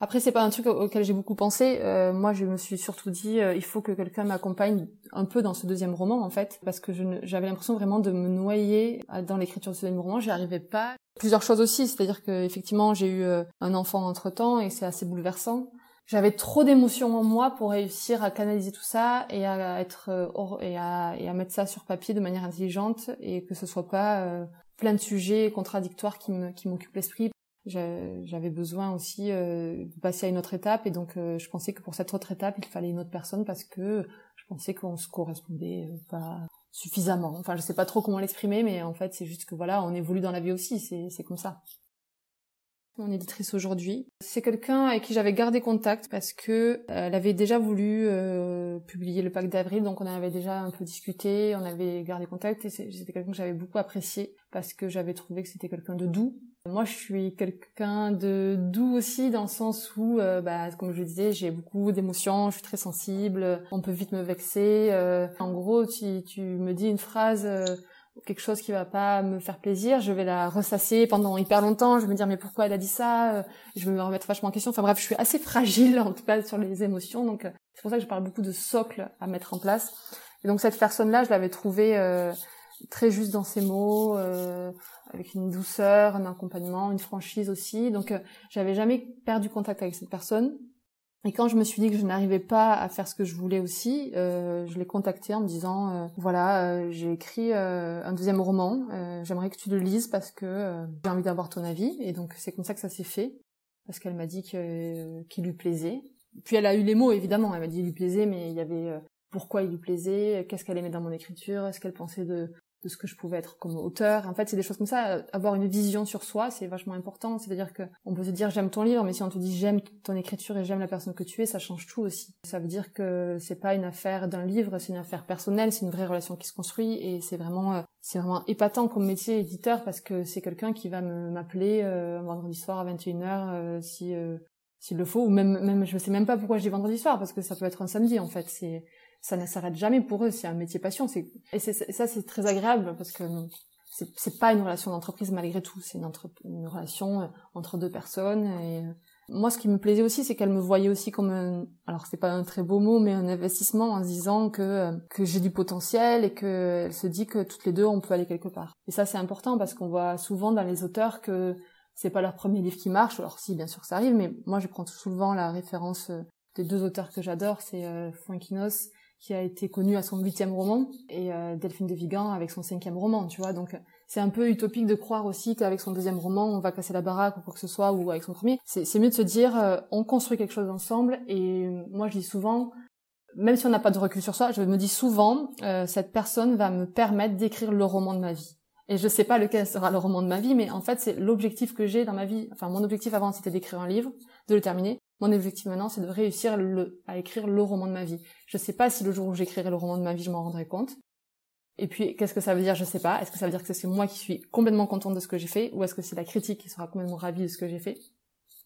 Euh. Après, c'est pas un truc auquel j'ai beaucoup pensé. Euh, moi, je me suis surtout dit, euh, il faut que quelqu'un m'accompagne un peu dans ce deuxième roman, en fait, parce que j'avais l'impression vraiment de me noyer dans l'écriture de ce deuxième roman. J'y arrivais pas. Plusieurs choses aussi, c'est-à-dire que effectivement, j'ai eu euh, un enfant entre temps et c'est assez bouleversant. J'avais trop d'émotions en moi pour réussir à canaliser tout ça et à mettre ça sur papier de manière intelligente et que ce soit pas plein de sujets contradictoires qui m'occupent l'esprit j'avais besoin aussi euh, de passer à une autre étape et donc euh, je pensais que pour cette autre étape il fallait une autre personne parce que je pensais qu'on se correspondait euh, pas suffisamment. Enfin je sais pas trop comment l'exprimer mais en fait c'est juste que voilà on évolue dans la vie aussi c'est comme ça. mon éditrice aujourd'hui. C'est quelqu'un avec qui j'avais gardé contact parce que elle avait déjà voulu publier le pacte d'avril, donc on avait déjà un peu discuté, on avait gardé contact et c'était quelqu'un que j'avais beaucoup apprécié parce que j'avais trouvé que c'était quelqu'un de doux. Moi, je suis quelqu'un de doux aussi dans le sens où, euh, bah, comme je le disais, j'ai beaucoup d'émotions, je suis très sensible, on peut vite me vexer. en gros, tu, tu me dis une phrase quelque chose qui va pas me faire plaisir, je vais la ressasser pendant hyper longtemps, je vais me dire mais pourquoi elle a dit ça, euh, je vais me remettre vachement en question. Enfin bref, je suis assez fragile en tout cas sur les émotions, donc euh, c'est pour ça que je parle beaucoup de socle à mettre en place. Et donc cette personne-là, je l'avais trouvée euh, très juste dans ses mots, avec une douceur, un accompagnement, une franchise aussi. Donc j'avais jamais perdu contact avec cette personne. Et quand je me suis dit que je n'arrivais pas à faire ce que je voulais aussi, euh, je l'ai contacté en me disant euh, voilà, euh, j'ai écrit euh, un deuxième roman, j'aimerais que tu le lises parce que j'ai envie d'avoir ton avis. Et donc c'est comme ça que ça s'est fait parce qu'elle m'a dit qu'il lui plaisait. Puis elle a eu les mots évidemment, elle m'a dit qu'il lui plaisait, mais il y avait pourquoi il lui plaisait, qu'est-ce qu'elle aimait dans mon écriture, est-ce qu'elle pensait de de ce que je pouvais être comme auteur. En fait, c'est des choses comme ça. Avoir une vision sur soi, c'est vachement important. C'est-à-dire que on peut se dire j'aime ton livre, mais si on te dit j'aime ton écriture et j'aime la personne que tu es, ça change tout aussi. Ça veut dire que c'est pas une affaire d'un livre, c'est une affaire personnelle, c'est une vraie relation qui se construit et c'est vraiment euh, c'est vraiment épatant comme métier éditeur parce que c'est quelqu'un qui va m'appeler euh, vendredi soir à 21h euh, si euh, s'il le faut ou même même je sais même pas pourquoi je dis vendredi soir parce que ça peut être un samedi en fait ça ne s'arrête jamais pour eux. C'est un métier passion. C'est et, ça, c'est très agréable parce que c'est pas une relation d'entreprise malgré tout. C'est une, une, relation euh, entre deux personnes. Et euh, moi, ce qui me plaisait aussi, c'est qu'elle me voyait aussi comme un, alors c'est pas un très beau mot, mais un investissement en se disant que euh, que j'ai du potentiel et que elle se dit que toutes les deux on peut aller quelque part. Et ça, c'est important parce qu'on voit souvent dans les auteurs que c'est pas leur premier livre qui marche. Alors si, bien sûr, ça arrive, mais moi, je prends souvent la référence des deux auteurs que j'adore, c'est euh, Fuenquinos qui a été connu à son huitième roman, et euh, Delphine de Vigan avec son cinquième roman, tu vois. Donc c'est un peu utopique de croire aussi qu'avec son deuxième roman, on va casser la baraque ou quoi que ce soit, ou avec son premier. C'est mieux de se dire, euh, on construit quelque chose ensemble, et moi je dis souvent, même si on n'a pas de recul sur soi, je me dis souvent, euh, cette personne va me permettre d'écrire le roman de ma vie. Et je sais pas lequel sera le roman de ma vie, mais en fait c'est l'objectif que j'ai dans ma vie. Enfin mon objectif avant c'était d'écrire un livre, de le terminer. Mon objectif maintenant, c'est de réussir le, à écrire le roman de ma vie. Je sais pas si le jour où j'écrirai le roman de ma vie, je m'en rendrai compte. Et puis, qu'est-ce que ça veut dire Je sais pas. Est-ce que ça veut dire que c'est moi qui suis complètement contente de ce que j'ai fait, ou est-ce que c'est la critique qui sera complètement ravie de ce que j'ai fait?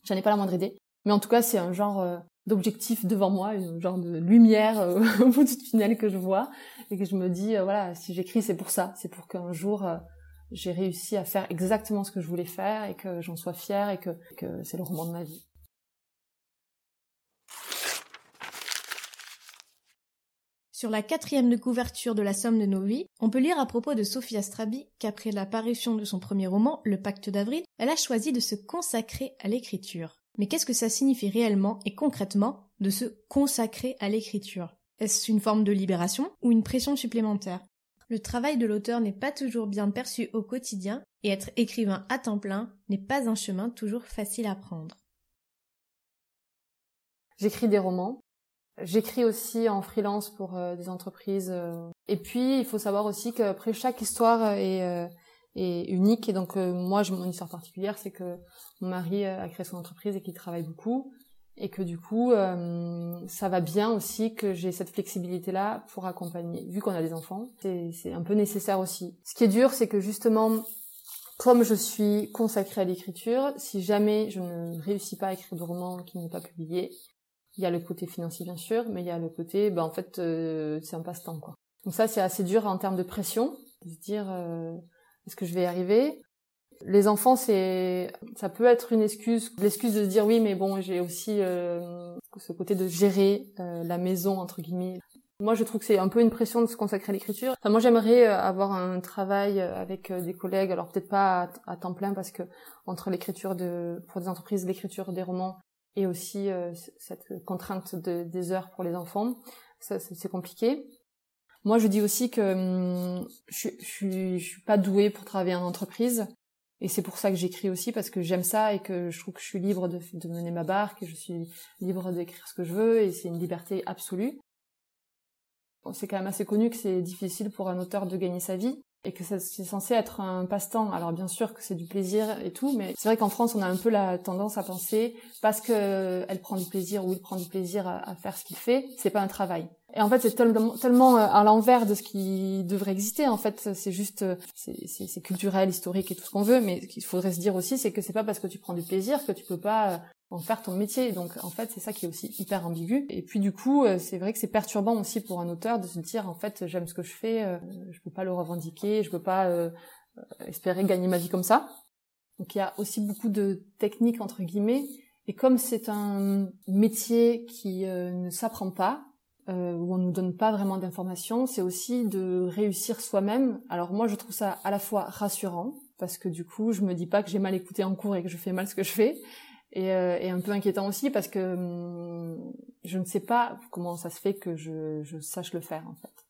J'en ai pas la moindre idée. Mais en tout cas, c'est un genre euh, d'objectif devant moi, un genre de lumière euh, au bout du tunnel que je vois, et que je me dis, euh, voilà, si j'écris, c'est pour ça. C'est pour qu'un jour, j'ai réussi à faire exactement ce que je voulais faire, et que j'en sois fière, et que, c'est le roman de ma vie. Sur la quatrième de couverture de La Somme de nos vies, on peut lire à propos de Sophia Strabi qu'après la parution de son premier roman, Le Pacte d'avril, elle a choisi de se consacrer à l'écriture. Mais qu'est-ce que ça signifie réellement et concrètement de se consacrer à l'écriture? Est-ce une forme de libération ou une pression supplémentaire? Le travail de l'auteur n'est pas toujours bien perçu au quotidien et être écrivain à temps plein n'est pas un chemin toujours facile à prendre. J'écris des romans, J'écris aussi en freelance pour euh, des entreprises. Euh. Et puis, il faut savoir aussi qu'après, chaque histoire est, euh, est unique. Et donc, moi, mon histoire particulière, c'est que mon mari a créé son entreprise et qu'il travaille beaucoup. Et que du coup, ça va bien aussi que j'ai cette flexibilité-là pour accompagner. Vu qu'on a des enfants, c'est un peu nécessaire aussi. Ce qui est dur, c'est que justement, comme je suis consacrée à l'écriture, si jamais je ne réussis pas à écrire de roman qui n'est pas publié, il y a le côté financier bien sûr, mais il y a le côté, ben en fait, euh, c'est un passe-temps quoi. Donc ça c'est assez dur en termes de pression, de se dire euh, est-ce que je vais y arriver? Les enfants c'est, ça peut être une excuse, l'excuse de se dire oui mais bon j'ai aussi euh, ce côté de gérer la maison entre guillemets. Moi, je trouve que c'est un peu une pression de se consacrer à l'écriture. Enfin, moi, j'aimerais avoir un travail avec des collègues, alors peut-être pas à, à, temps plein parce que entre l'écriture de pour des entreprises, l'écriture des romans et aussi euh, cette contrainte de, des heures pour les enfants, ça c'est compliqué. Moi, je dis aussi que hum, je, je, je suis pas douée pour travailler en entreprise, et c'est pour ça que j'écris aussi parce que j'aime ça et que je trouve que je suis libre de, mener ma barque et je suis libre d'écrire ce que je veux et c'est une liberté absolue. C'est quand même assez connu que c'est difficile pour un auteur de gagner sa vie. et que c'est censé être un passe-temps. Alors bien sûr que c'est du plaisir et tout, mais c'est vrai qu'en France on a un peu la tendance à penser parce que elle prend du plaisir ou il prend du plaisir à, faire ce qu'il fait, c'est pas un travail. Et en fait c'est tellement, euh, à l'envers de ce qui devrait exister. En fait c'est juste euh, c'est culturel, historique et tout ce qu'on veut, mais ce qu'il faudrait se dire aussi c'est que c'est pas parce que tu prends du plaisir que tu peux pas euh, en faire ton métier. Donc en fait, c'est ça qui est aussi hyper ambigu. Et puis du coup, c'est vrai que c'est perturbant aussi pour un auteur de se dire en fait, j'aime ce que je fais, je peux pas le revendiquer, je peux pas espérer gagner ma vie comme ça. Donc il y a aussi beaucoup de techniques entre guillemets. Et comme c'est un métier qui ne s'apprend pas, où on nous donne pas vraiment d'informations, c'est aussi de réussir soi-même. Alors moi, je trouve ça à la fois rassurant parce que du coup, je me dis pas que j'ai mal écouté en cours et que je fais mal ce que je fais, et, euh, et, un peu inquiétant aussi parce que hum, je ne sais pas comment ça se fait que je, je sache le faire en fait.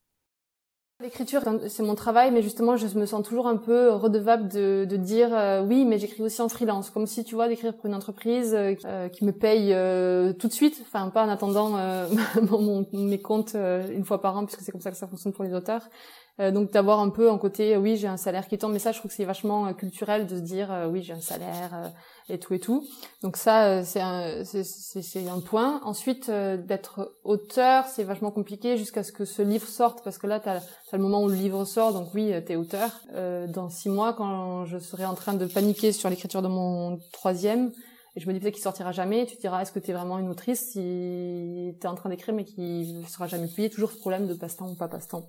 L'écriture, c'est mon travail, mais justement, je me sens toujours un peu redevable de, de dire euh, oui, mais j'écris aussi en freelance, comme si tu vois d'écrire pour une entreprise euh, qui me paye tout de suite, enfin pas en attendant mon, mes comptes une fois par an, puisque c'est comme ça que ça fonctionne pour les auteurs. Donc d'avoir un peu un côté oui, j'ai un salaire qui tombe, mais ça, je trouve que c'est vachement culturel de se dire oui, j'ai un salaire et tout et tout. Donc ça, euh, c'est un, c'est, un point. Ensuite, euh, d'être auteur, c'est vachement compliqué jusqu'à ce que ce livre sorte, parce que là, tu as, le moment où le livre sort, donc oui, t'es auteur. Euh, dans six mois, quand je serai en train de paniquer sur l'écriture de mon troisième, et je me dis peut-être qu'il sortira jamais, tu diras, est-ce que tu es vraiment une autrice si tu es en train d'écrire mais qui sera jamais publié Toujours ce problème de passe-temps ou pas passe-temps.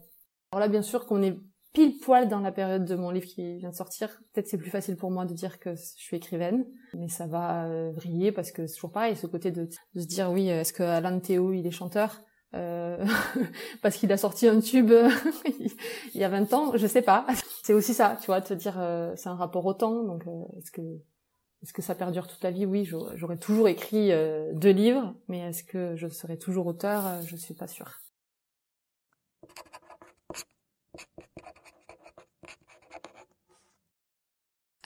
Alors là, bien sûr qu'on est pile poil dans la période de mon livre qui vient de sortir. Peut-être c'est plus facile pour moi de dire que je suis écrivaine, mais ça va euh, vriller parce que c'est toujours pareil, ce côté de, se dire oui, est-ce que Alan Théo il est chanteur? Euh, parce qu'il a sorti un tube il y a 20 ans, je sais pas. C'est aussi ça, tu vois, se dire euh, c'est un rapport au temps, donc est-ce que est-ce que ça perdure toute la vie? Oui, j'aurais toujours écrit deux livres, mais est-ce que je serai toujours auteur? Je suis pas sûre.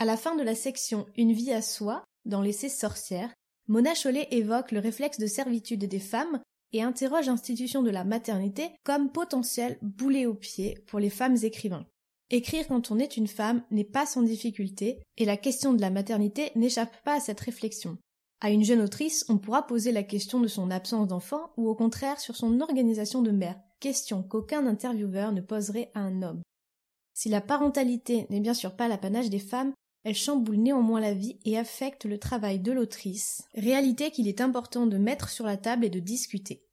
À la fin de la section Une vie à soi, dans l'essai Sorcière, Mona Chollet évoque le réflexe de servitude des femmes et interroge l'institution de la maternité comme potentiel boulet au pied pour les femmes écrivains. Écrire quand on est une femme n'est pas sans difficulté, et la question de la maternité n'échappe pas à cette réflexion. À une jeune autrice, on pourra poser la question de son absence d'enfant ou au contraire sur son organisation de mère, question qu'aucun intervieweur ne poserait à un homme. Si la parentalité n'est bien sûr pas l'apanage des femmes, elle chamboule néanmoins la vie et affecte le travail de l'autrice, réalité qu'il est important de mettre sur la table et de discuter.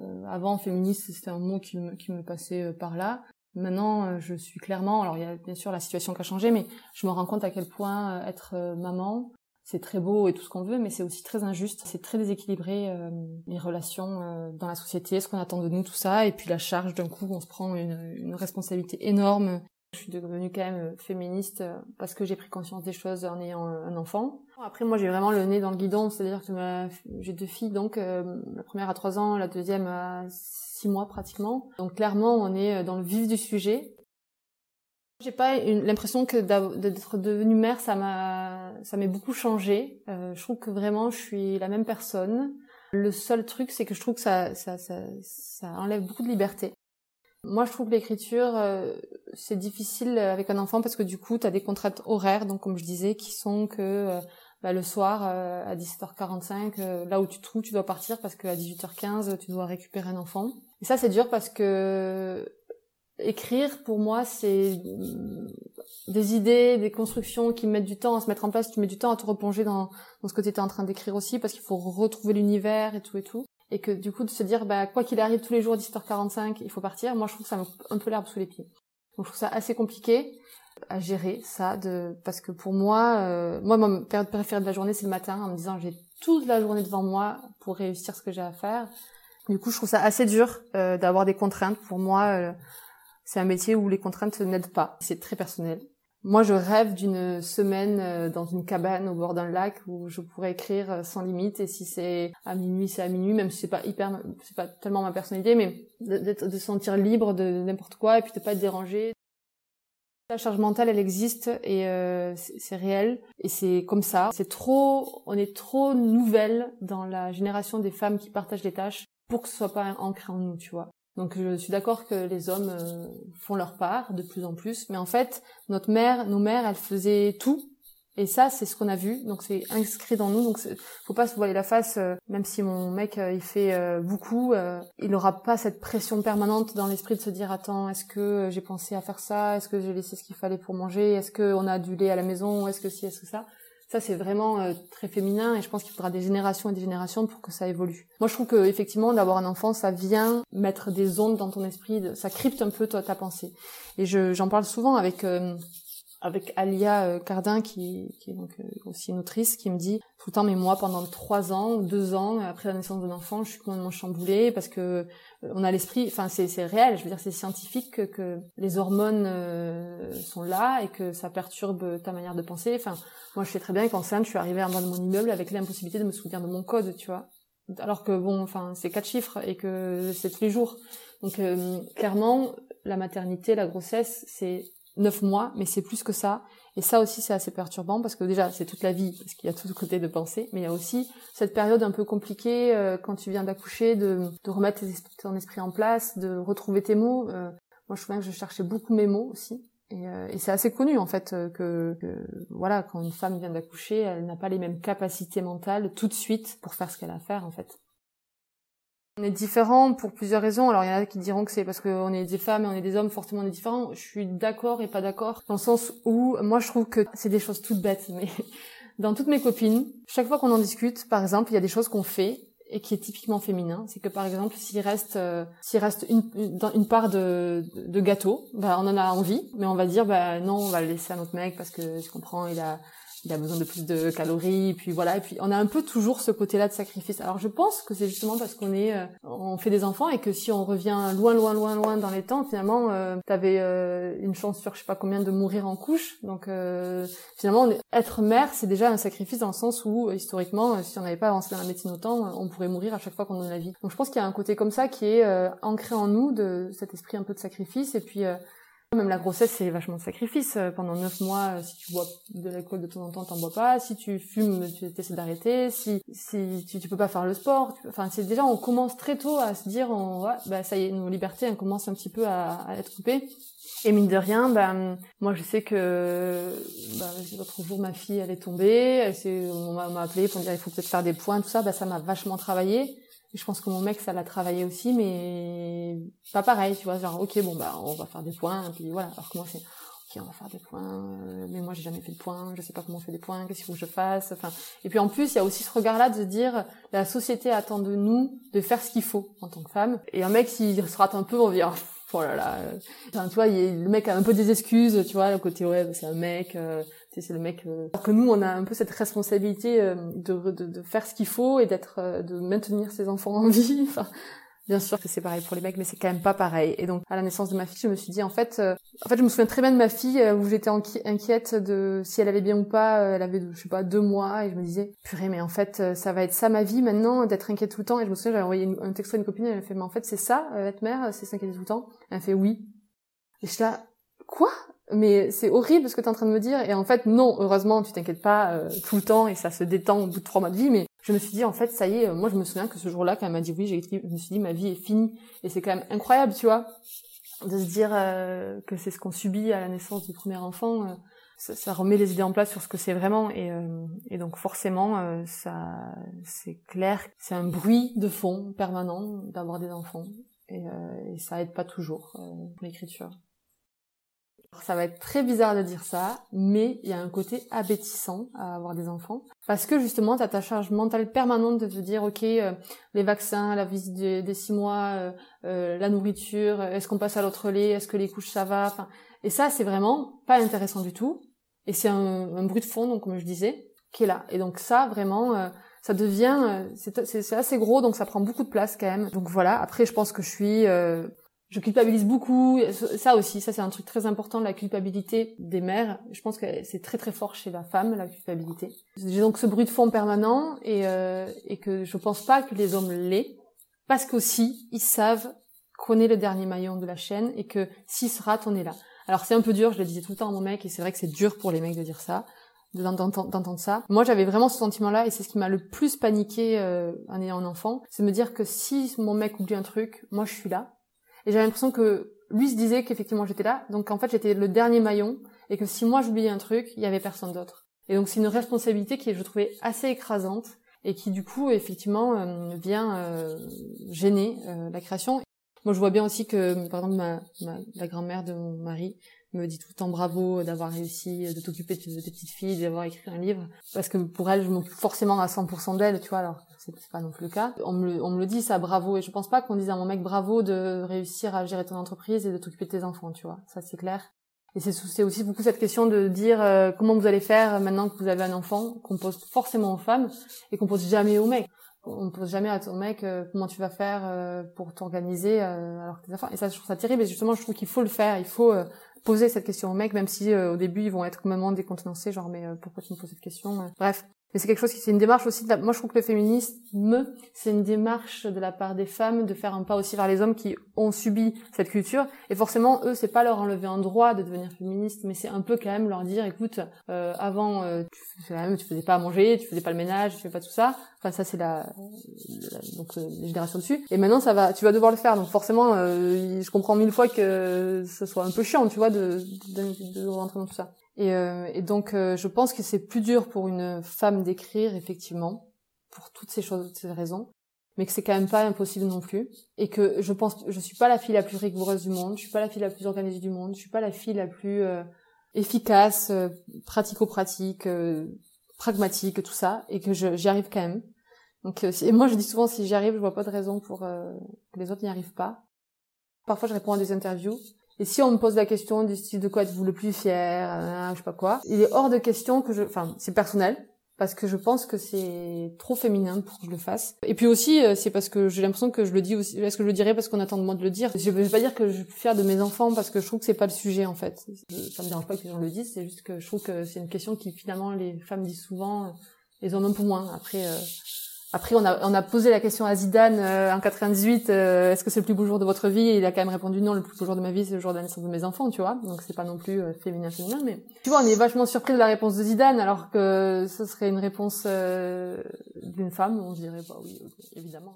Euh, avant, féministe, c'était un mot qui me, passait euh, par là. Maintenant, euh, je suis clairement, alors il y a bien sûr la situation qui a changé, mais je me rends compte à quel point être maman, c'est très beau et tout ce qu'on veut, mais c'est aussi très injuste. C'est très déséquilibré les relations dans la société, ce qu'on attend de nous, tout ça, et puis la charge d'un coup, on se prend une responsabilité énorme je suis devenue quand même euh, féministe euh, parce que j'ai pris conscience des choses en ayant un enfant. Après, moi, j'ai vraiment le nez dans le guidon, c'est-à-dire que j'ai deux filles, donc euh, la première à trois ans, la deuxième à six mois pratiquement. Donc clairement, on est dans le vif du sujet. J'ai pas l'impression que d'être devenue mère, ça m'a, ça m'est beaucoup changé. je trouve que vraiment, je suis la même personne. Le seul truc, c'est que je trouve que ça, ça, ça enlève beaucoup de liberté. Moi, je trouve que l'écriture, euh, c'est difficile avec un enfant parce que du coup, tu as des contraintes horaires, donc comme je disais, qui sont que euh, bah, le soir euh, à 17h45, là où tu te trouves, tu dois partir parce qu'à 18h15, tu dois récupérer un enfant. Et ça, c'est dur parce que écrire, pour moi, c'est des idées, des constructions qui mettent du temps à se mettre en place. Tu mets du temps à te replonger dans, dans ce que tu étais en train d'écrire aussi parce qu'il faut retrouver l'univers et tout et tout et que du coup de se dire bah quoi qu'il arrive tous les jours à 17h45 il faut partir. Moi je trouve ça un peu l'herbe sous les pieds. Donc je trouve ça assez compliqué à gérer ça de parce que pour moi euh, moi ma période préférée de la journée c'est le matin en me disant j'ai toute la journée devant moi pour réussir ce que j'ai à faire. Du coup je trouve ça assez dur euh, d'avoir des contraintes. Pour moi euh, c'est un métier où les contraintes n'aident pas. C'est très personnel moi, je rêve d'une semaine euh, dans une cabane au bord d'un lac où je pourrais écrire euh, sans limite. Et si c'est à minuit, c'est à minuit, même si c'est pas hyper, c'est pas tellement ma personnalité, mais de se sentir libre de n'importe quoi et puis de pas être dérangé. La charge mentale, elle existe et euh, c'est réel et c'est comme ça. C'est trop, on est trop nouvelle dans la génération des femmes qui partagent les tâches pour que ce soit pas ancré en nous, tu vois. Donc je suis d'accord que les hommes euh, font leur part de plus en plus, mais en fait, notre mère, nos mères, elles faisaient tout. Et ça, c'est ce qu'on a vu, donc c'est inscrit dans nous. Donc faut pas se voiler la face. Euh, même si mon mec il fait beaucoup, il n'aura pas cette pression permanente dans l'esprit de se dire attends, est-ce que j'ai pensé à faire ça? Est-ce que j'ai laissé ce qu'il fallait pour manger? Est-ce qu'on a du lait à la maison? Est-ce que si Est-ce que ça? Ça, c'est vraiment euh, très féminin et je pense qu'il faudra des générations et des générations pour que ça évolue. Moi, je trouve que effectivement, d'avoir un enfant, ça vient mettre des ondes dans ton esprit, ça crypte un peu toi, ta pensée. Et j'en parle souvent avec euh, avec Alia euh, Cardin, qui, qui est donc aussi une autrice, qui me dit tout le temps, mais moi, pendant trois ans, deux ans, après la naissance de l'enfant, je suis complètement chamboulée parce que on a l'esprit, enfin c'est réel, je veux dire c'est scientifique que, que, les hormones sont là et que ça perturbe ta manière de penser. Enfin, moi, je sais très bien qu'enceinte, je suis arrivée en bas de mon immeuble avec l'impossibilité de me souvenir de mon code, tu vois. Alors que bon, enfin, c'est quatre chiffres et que c'est tous les jours. Donc, euh, clairement, la maternité, la grossesse, c'est neuf mois, mais c'est plus que ça. Et ça aussi, c'est assez perturbant parce que déjà, c'est toute la vie, parce qu'il y a tout le côté de pensée, mais il y a aussi cette période un peu compliquée euh, quand tu viens d'accoucher, de, de remettre ton esprit en place, de retrouver tes mots. Euh, moi, je souviens que je cherchais beaucoup mes mots aussi. Et, euh, et c'est assez connu en fait euh, que, que, voilà quand une femme vient d'accoucher, elle n'a pas les mêmes capacités mentales tout de suite pour faire ce qu'elle a à faire en fait. On est différents pour plusieurs raisons. Alors il y en a qui diront que c'est parce qu'on est des femmes et on est des hommes, fortement on est différents. Je suis d'accord et pas d'accord dans le sens où moi je trouve que c'est des choses toutes bêtes, mais dans toutes mes copines, chaque fois qu'on en discute, par exemple, il y a des choses qu'on fait et qui est typiquement féminin, c'est que par exemple s'il reste euh, s'il reste une, une, part de, de, gâteau, bah on en a envie, mais on va dire bah non on va le laisser à notre mec parce que je comprends il a il a besoin de plus de calories, puis voilà, et puis on a un peu toujours ce côté-là de sacrifice. Alors je pense que c'est justement parce qu'on est, euh, on fait des enfants et que si on revient loin, loin, loin, loin dans les temps, finalement, euh, t'avais euh, une chance sur je sais pas combien de mourir en couche. Donc euh, finalement, être mère, c'est déjà un sacrifice dans le sens où historiquement, si on n'avait pas avancé dans la médecine autant, on pourrait mourir à chaque fois qu'on donne la vie. Donc je pense qu'il y a un côté comme ça qui est ancré en nous de cet esprit un peu de sacrifice et puis même la grossesse, c'est vachement de sacrifice. Euh, pendant neuf mois, euh, si tu bois de l'alcool de temps en temps, t'en bois pas. Si tu fumes, tu essaies d'arrêter. Si, si tu, tu, peux pas faire le sport. Enfin, c'est déjà, on commence très tôt à se dire, on, bah, ça y est, nos libertés, elles commencent un petit peu à, à être coupées. Et mine de rien, bah, moi je sais que bah, l'autre jour ma fille elle est tombée, on m'a appelé pour me dire il faut peut-être faire des points, tout ça, bah ça m'a vachement travaillé. Je pense que mon mec, ça l'a travaillé aussi, mais pas pareil, tu vois, genre, ok, bon, bah, on va faire des points, et puis voilà. Alors que moi, c'est, ok, on va faire des points, euh, mais moi, j'ai jamais fait de points, je sais pas comment on fait des points, qu'est-ce qu'il faut que je fasse, enfin. Et puis en plus, il y a aussi ce regard-là de dire, la société attend de nous de faire ce qu'il faut en tant que femme. Et un mec, s'il se rate un peu, on dire, oh là là, enfin, tu vois, le mec a un peu des excuses, tu vois, le côté, ouais, c'est un mec, euh, c'est le mec. Euh... Alors que nous, on a un peu cette responsabilité euh, de, faire ce qu'il faut et d'être, euh, de maintenir ses enfants en vie. Bien sûr que c'est pareil pour les mecs, mais c'est quand même pas pareil. Et donc, à la naissance de ma fille, je me suis dit, en fait, en fait, je me souviens très bien de ma fille où j'étais inquiète de si elle allait bien ou pas. Elle avait, je sais pas, deux mois, et je me disais, purée, mais en fait, ça va être ça ma vie maintenant, d'être inquiète tout le temps. Et je me souviens, j'avais envoyé un texto à une copine, elle m'a fait, mais en fait, c'est ça, être mère, c'est s'inquiéter tout le temps. Elle m'a fait oui. Et je suis là, quoi? Mais c'est horrible ce que tu es en train de me dire. Et en fait, non, heureusement, tu t'inquiètes pas euh, tout le temps et ça se détend au bout de trois mois de vie. Mais je me suis dit, en fait, ça y est, moi je me souviens que ce jour-là, quand elle m'a dit oui, j'ai je me suis dit, ma vie est finie. Et c'est quand même incroyable, tu vois, de se dire euh, que c'est ce qu'on subit à la naissance du premier enfant. Euh, ça, remet les idées en place sur ce que c'est vraiment. Et, et donc forcément, ça, c'est clair, c'est un bruit de fond permanent d'avoir des enfants. Et, et ça aide pas toujours l'écriture. Ça va être très bizarre de dire ça, mais il y a un côté abétissant à avoir des enfants. Parce que justement, tu as ta charge mentale permanente de te dire, ok, euh, les vaccins, la visite des, six mois, euh, euh, la nourriture, est-ce qu'on passe à l'autre lait, est-ce que les couches ça va enfin, Et ça, c'est vraiment pas intéressant du tout. Et c'est un, bruit de fond, donc comme je disais, qui est là. Et donc ça, vraiment, ça devient, c'est assez gros, donc ça prend beaucoup de place quand même. Donc voilà, après, je pense que je suis je culpabilise beaucoup. Ça aussi, ça c'est un truc très important, la culpabilité des mères. Je pense que c'est très très fort chez la femme, la culpabilité. J'ai donc ce bruit de fond permanent et, euh, et que je pense pas que les hommes l'aient. Parce qu'aussi, ils savent qu'on est le dernier maillon de la chaîne et que s'ils se ratent, on est là. Alors c'est un peu dur, je le disais tout le temps à mon mec et c'est vrai que c'est dur pour les mecs de dire ça d'entendre ça. Moi, j'avais vraiment ce sentiment-là et c'est ce qui m'a le plus paniqué euh, en ayant un enfant, c'est me dire que si mon mec oublie un truc, moi je suis là Et j'avais l'impression que lui se disait qu'effectivement j'étais là, donc en fait j'étais le dernier maillon, et que si moi j'oubliais un truc, il y avait personne d'autre. Et donc c'est une responsabilité qui je trouvais, assez écrasante, et qui du coup effectivement euh, vient euh, gêner euh, la création. Moi je vois bien aussi que par exemple ma, ma la grand-mère de mon mari me dit tout le temps bravo d'avoir réussi, de t'occuper de tes petites filles, d'avoir écrit un livre, parce que pour elle je m'occupe forcément à 100% d'elle, tu vois. Alors c'est pas non plus le cas. On me, on me le dit ça bravo, et je pense pas qu'on dise à mon mec bravo de réussir à gérer ton entreprise et de t'occuper de tes enfants, tu vois. Ça c'est clair. Et c'est aussi beaucoup cette question de dire euh, comment vous allez faire maintenant que vous avez un enfant, qu'on pose forcément aux femmes et qu'on pose jamais aux mecs. On pose jamais à ton mec euh, comment tu vas faire euh, pour t'organiser alors que tes enfants. Et ça, je trouve ça terrible. Et justement, je trouve qu'il faut le faire. Il faut poser cette question aux mecs, même si au début ils vont être complètement décontenancés, genre mais pourquoi tu me poses cette question Bref, mais c'est quelque chose qui, c'est une démarche aussi. De la... Moi, je trouve que le féminisme, c'est une démarche de la part des femmes de faire un pas aussi vers les hommes qui ont subi cette culture. Et forcément, eux, c'est pas leur enlever un droit de devenir féministe, mais c'est un peu quand même leur dire, écoute, euh, avant, euh, tu, faisais, faisais pas à manger, tu faisais pas le ménage, tu fais pas tout ça. Enfin, ça, c'est la, donc euh, les générations dessus. Et maintenant, ça va, tu vas devoir le faire. Donc forcément, euh, je comprends mille fois que ce soit un peu chiant, tu vois, de, de, de rentrer dans tout ça. Et, euh, et donc, euh, je pense que c'est plus dur pour une femme d'écrire, effectivement, pour toutes ces choses, toutes ces raisons, mais que c'est quand même pas impossible non plus. Et que je pense, je suis pas la fille la plus rigoureuse du monde, je suis pas la fille la plus organisée du monde, je suis pas la fille la plus euh, efficace, pratico-pratique, pragmatique, tout ça, et que j'y arrive quand même. Donc, et moi, je dis souvent, si j'y arrive, je vois pas de raison pour que les autres n'y arrivent pas. Parfois, je réponds à des interviews et si on me pose la question du style de quoi êtes-vous le plus fier, euh, je sais pas quoi, il est hors de question que je, enfin, c'est personnel, parce que je pense que c'est trop féminin pour que je le fasse. Et puis aussi, euh, c'est parce que j'ai l'impression que je le dis aussi, est-ce que je le dirais parce qu'on attend de moi de le dire Je vais pas dire que je suis fière de mes enfants parce que je trouve que c'est pas le sujet en fait. Ça me dérange pas que les gens le disent, c'est juste que je trouve que c'est une question qui finalement les femmes disent souvent, les hommes un peu moins. Après, euh, après, on a, on a posé la question à Zidane euh, en 98, euh, est-ce que c'est le plus beau jour de votre vie? Et il a quand même répondu non, le plus beau jour de ma vie, c'est le jour de la naissance de mes enfants, tu vois. Donc c'est pas non plus euh, féminin féminin, mais tu vois, on est vachement surpris de la réponse de Zidane, alors que ce serait une réponse d'une femme, on dirait bah oui, évidemment.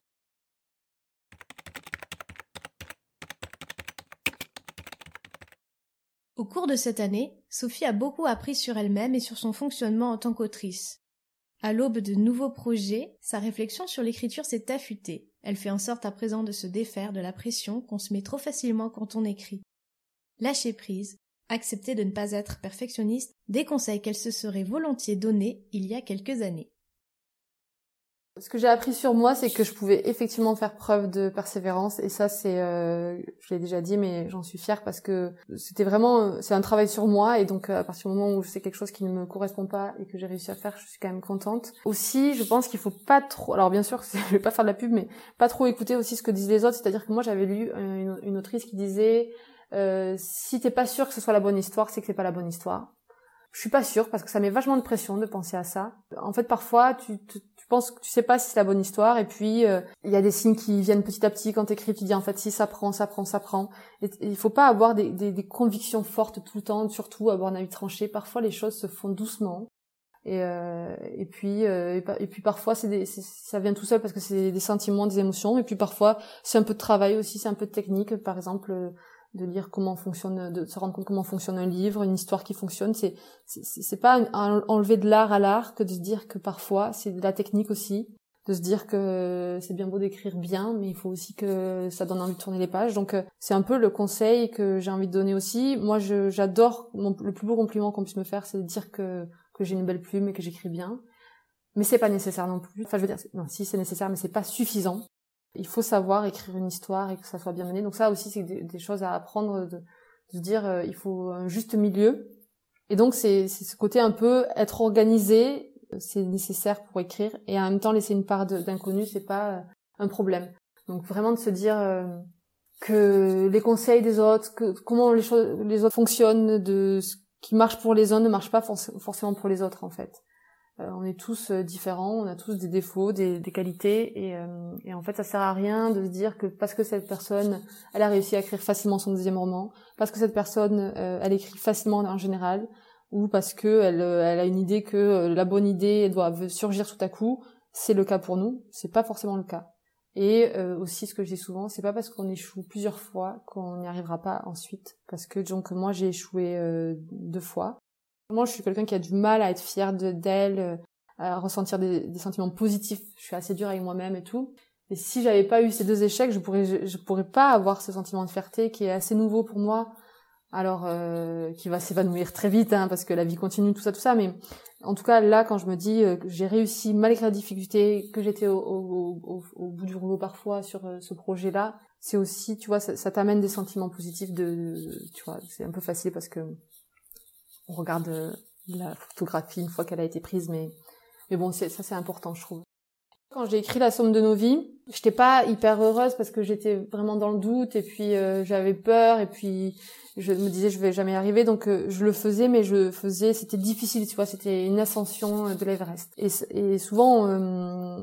Au cours de cette année, Sophie a beaucoup appris sur elle-même et sur son fonctionnement en tant qu'autrice. À l'aube de nouveaux projets, sa réflexion sur l'écriture s'est affûtée. Elle fait en sorte à présent de se défaire de la pression qu'on se met trop facilement quand on écrit. Lâcher prise, accepter de ne pas être perfectionniste, des conseils qu'elle se serait volontiers donnés il y a quelques années. Ce que j'ai appris sur moi, c'est que je pouvais effectivement faire preuve de persévérance et ça, c'est, euh, je l'ai déjà dit, mais j'en suis fière parce que c'était vraiment, c'est un travail sur moi et donc à partir du moment où c'est quelque chose qui ne me correspond pas et que j'ai réussi à faire, je suis quand même contente. Aussi, je pense qu'il faut pas trop, alors bien sûr, je vais pas faire de la pub, mais pas trop écouter aussi ce que disent les autres. C'est-à-dire que moi, j'avais lu une, une, autrice qui disait, euh, si t'es pas sûr que ce soit la bonne histoire, c'est que c'est pas la bonne histoire. Je suis pas sûre parce que ça met vachement de pression de penser à ça. En fait, parfois, tu, tu penses que tu sais pas si c'est la bonne histoire et puis euh, il y a des signes qui viennent petit à petit quand t'écris. Tu dis en fait si ça prend, ça prend, ça prend. Et, il faut pas avoir des, des, des, convictions fortes tout le temps, surtout avoir un avis tranché. Parfois, les choses se font doucement. Et, euh, et puis euh, et, puis parfois c'est ça vient tout seul parce que c'est des sentiments, des émotions. Et puis parfois c'est un peu de travail aussi, c'est un peu de technique. Par exemple de lire comment fonctionne, de se rendre compte comment fonctionne un livre, une histoire qui fonctionne. C'est c'est pas enlever de l'art à l'art que de se dire que parfois c'est de la technique aussi, de se dire que c'est bien beau d'écrire bien, mais il faut aussi que ça donne envie de tourner les pages. Donc euh, c'est un peu le conseil que j'ai envie de donner aussi. Moi, j'adore le plus beau compliment qu'on puisse me faire, c'est de dire que que j'ai une belle plume et que j'écris bien. Mais c'est pas nécessaire non plus. Enfin, je veux dire, non, si c'est nécessaire, mais c'est pas suffisant. Il faut savoir écrire une histoire et que ça soit bien mené. Donc ça aussi, c'est des, choses à apprendre, de, de dire euh, il faut un juste milieu. Et donc c'est ce côté un peu être organisé, c'est nécessaire pour écrire, et en même temps laisser une part d'inconnu, c'est pas euh, un problème. Donc vraiment de se dire euh, que les conseils des autres, que comment les choses, les autres fonctionnent, de ce qui marche pour les uns ne marche pas forcément pour les autres en fait. Euh, on est tous euh, différents, on a tous des défauts, des, qualités, et, euh, et, en fait, ça sert à rien de se dire que parce que cette personne, elle a réussi à écrire facilement son deuxième roman, parce que cette personne, elle écrit facilement en général, ou parce que elle, elle a une idée que la bonne idée doit surgir tout à coup, c'est le cas pour nous, c'est pas forcément le cas. Et aussi, ce que je dis souvent, c'est pas parce qu'on échoue plusieurs fois qu'on n'y arrivera pas ensuite. Parce que donc moi, j'ai échoué deux fois. Moi, je suis quelqu'un qui a du mal à être fier d'elle, euh, à ressentir des, sentiments positifs. Je suis assez dure avec moi-même et tout. Et si j'avais pas eu ces deux échecs, je pourrais, je, pourrais pas avoir ce sentiment de fierté qui est assez nouveau pour moi. Alors, euh, qui va s'évanouir très vite, hein, parce que la vie continue, tout ça, tout ça. Mais en tout cas, là, quand je me dis euh, que j'ai réussi malgré la difficulté, que j'étais au, bout du rouleau parfois sur ce projet-là, c'est aussi, tu vois, ça, t'amène des sentiments positifs de tu vois, c'est un peu facile parce que on regarde euh, la photographie une fois qu'elle a été prise, mais mais bon, ça c'est important, je trouve. Quand j'ai écrit La somme de nos vies, j'étais pas hyper heureuse parce que j'étais vraiment dans le doute et puis euh, j'avais peur et puis je me disais je vais jamais y arriver. Donc euh, je le faisais mais je faisais c'était difficile tu vois c'était une ascension de l'Everest. Et, et souvent euh,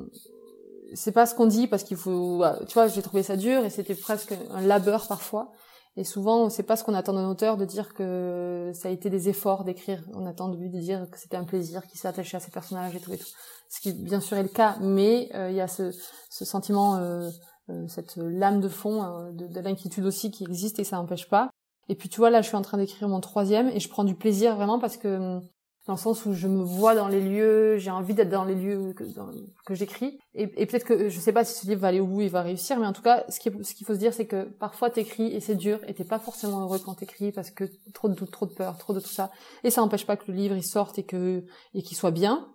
c'est pas ce qu'on dit parce qu'il faut tu vois j'ai trouvé ça dur et c'était presque un labeur parfois et souvent, c'est pas ce qu'on attend d'un auteur de dire que ça a été des efforts d'écrire. On attend de lui de dire que c'était un plaisir, qu'il s'est attaché à ses personnages et tout et tout. Ce qui, bien sûr, est le cas, mais euh, il y a ce, ce sentiment, euh, euh, cette lame de fond, euh, de, de l'inquiétude aussi qui existe et ça n'empêche pas. Et puis, tu vois, là, je suis en train d'écrire mon troisième et je prends du plaisir vraiment parce que dans le sens où je me vois dans les lieux, j'ai envie d'être dans les lieux que, j'écris. Et, peut-être que je sais pas si ce livre va aller au bout, il va réussir, mais en tout cas, ce qu'il faut se dire, c'est que parfois t'écris et c'est dur et t'es pas forcément heureux quand t'écris parce que trop de doute, trop de peur, trop de tout ça. Et ça n'empêche pas que le livre il sorte et que et qu'il soit bien.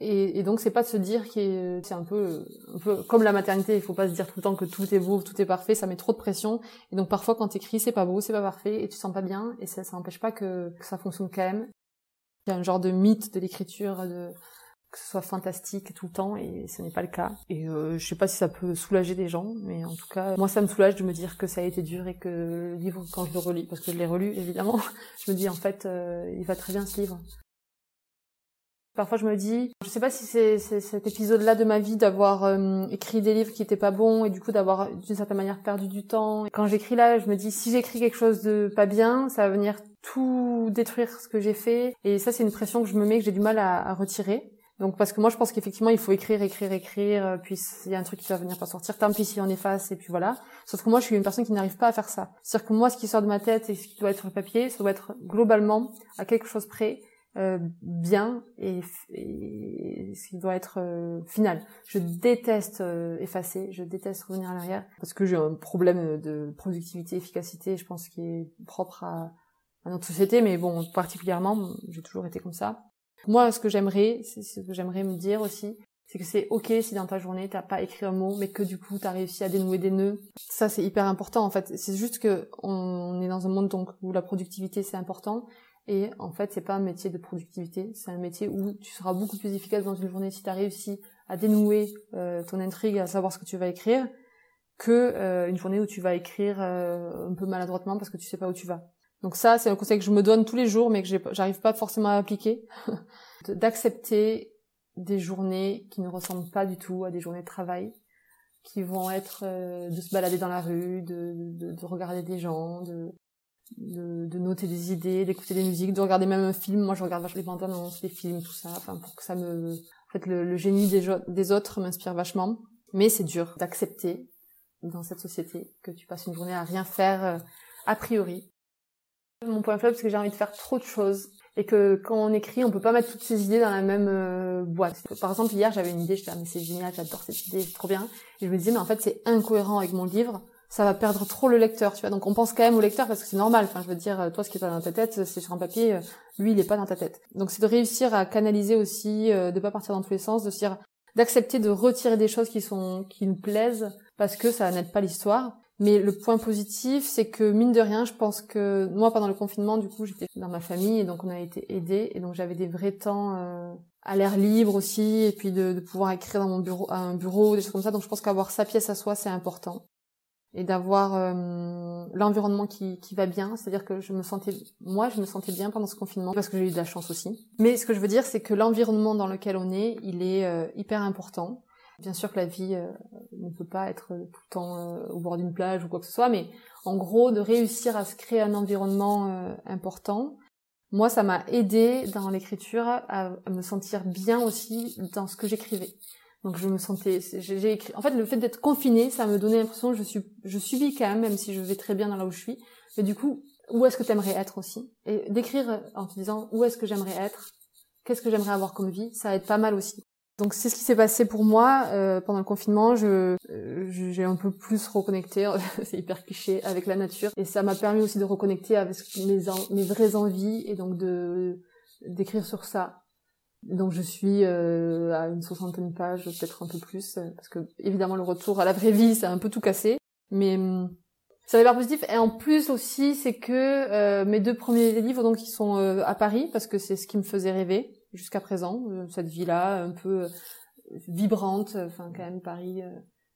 Et, et donc c'est pas de se dire que c'est un peu un peu comme la maternité, il faut pas se dire tout le temps que tout est beau, tout est parfait, ça met trop de pression. Et donc parfois quand t'écris, c'est pas beau, c'est pas parfait et tu sens pas bien et ça ça n'empêche pas que ça fonctionne quand même. Il y a un genre de mythe de l'écriture, de que ce soit fantastique tout le temps, et ce n'est pas le cas. Et euh, je sais pas si ça peut soulager des gens, mais en tout cas, moi ça me soulage de me dire que ça a été dur et que le livre, quand je le relis, parce que je l'ai relu évidemment, je me dis en fait, euh, il va très bien ce livre. Parfois, je me dis, je sais pas si c'est cet épisode-là de ma vie d'avoir euh, écrit des livres qui étaient pas bons et du coup d'avoir d'une certaine manière perdu du temps. Quand j'écris là, je me dis si j'écris quelque chose de pas bien, ça va venir tout détruire ce que j'ai fait. Et ça, c'est une pression que je me mets que j'ai du mal à, à, retirer. Donc parce que moi, je pense qu'effectivement, il faut écrire, écrire, écrire. Euh, puis il y a un truc qui va venir pas sortir. Tant pis si on efface et puis voilà. Sauf que moi, je suis une personne qui n'arrive pas à faire ça. C'est-à-dire que moi, ce qui sort de ma tête et ce qui doit être sur le papier, ça doit être globalement à quelque chose près euh, bien et, et, ce qui doit être euh, final. Je déteste euh, effacer, je déteste revenir à l'arrière parce que j'ai un problème de productivité, efficacité, je pense qui est propre à, à notre société, mais bon, particulièrement, j'ai toujours été comme ça. Moi, ce que j'aimerais, c'est ce que j'aimerais me dire aussi, c'est que c'est ok si dans ta journée t'as pas écrit un mot, mais que du coup t'as réussi à dénouer des nœuds. Ça c'est hyper important en fait. C'est juste que on est dans un monde donc où la productivité c'est important et en fait, c'est pas un métier de productivité, c'est un métier où tu seras beaucoup plus efficace dans une journée si tu as réussi à dénouer euh, ton intrigue, à savoir ce que tu vas écrire, que euh, une journée où tu vas écrire euh, un peu maladroitement parce que tu sais pas où tu vas. Donc ça, c'est un conseil que je me donne tous les jours, mais que j'arrive pas forcément à appliquer, d'accepter des journées qui ne ressemblent pas du tout à des journées de travail, qui vont être de se balader dans la rue, de, de, de regarder des gens, de, noter des idées, d'écouter des musiques, de regarder même un film. Moi, je regarde vachement les bandes annonces, les films, tout ça, enfin pour que ça me, en fait, le, génie des, des autres m'inspire vachement. Mais c'est dur d'accepter dans cette société que tu passes une journée à rien faire euh, a priori. Mon point faible, c'est que j'ai envie de faire trop de choses et que quand on écrit, on peut pas mettre toutes ces idées dans la même euh, boîte. Par exemple, hier, j'avais une idée, je disais, mais c'est génial, j'adore cette idée, c'est trop bien. Et je me disais, mais en fait, c'est incohérent avec mon livre ça va perdre trop le lecteur, tu vois. Donc on pense quand même au lecteur parce que c'est normal. Enfin, je veux dire, toi, ce qui est dans ta tête, c'est sur un papier. Lui, il est pas dans ta tête. Donc c'est de réussir à canaliser aussi, euh, de pas partir dans tous les sens, de se dire, d'accepter de retirer des choses qui sont qui nous plaisent parce que ça n'aide pas l'histoire. Mais le point positif, c'est que mine de rien, je pense que moi, pendant le confinement, du coup, j'étais dans ma famille et donc on a été aidés et donc j'avais des vrais temps euh, à l'air libre aussi et puis de, de, pouvoir écrire dans mon bureau, à un bureau, des choses comme ça. Donc je pense qu'avoir sa pièce à soi, c'est important et d'avoir euh, l'environnement qui, qui va bien. C'est-à-dire que je me sentais, moi, je me sentais bien pendant ce confinement parce que j'ai eu de la chance aussi. Mais ce que je veux dire, c'est que l'environnement dans lequel on est, il est euh, hyper important. Bien sûr que la vie euh, ne peut pas être tout le temps au bord d'une plage ou quoi que ce soit, mais en gros, de réussir à se créer un environnement important, moi, ça m'a aidé dans l'écriture à, à me sentir bien aussi dans ce que j'écrivais. Donc je me sentais, j'ai écrit. En fait, le fait d'être confiné, ça me donnait l'impression que je suis, je subis quand même, même si je vais très bien dans là où je suis. Mais du coup, où est-ce que tu aimerais être aussi? Et d'écrire en te disant où est-ce que j'aimerais être, qu'est-ce que j'aimerais avoir comme vie, ça aide pas mal aussi. Donc c'est ce qui s'est passé pour moi euh, pendant le confinement. Je j'ai un peu plus reconnecté, c'est hyper cliché, avec la nature, et ça m'a permis aussi de reconnecter avec mes mes vraies envies et donc de d'écrire sur ça donc je suis euh, à une soixantaine de pages, peut-être un peu plus, euh, parce que évidemment le retour à la vraie vie, ça a un peu tout cassé. Mais hum, ça hyper positif. Et en plus aussi, c'est que euh, mes deux premiers livres, donc, ils sont à Paris, parce que c'est ce qui me faisait rêver jusqu'à présent, cette vie-là, un peu vibrante. Enfin, quand même, Paris,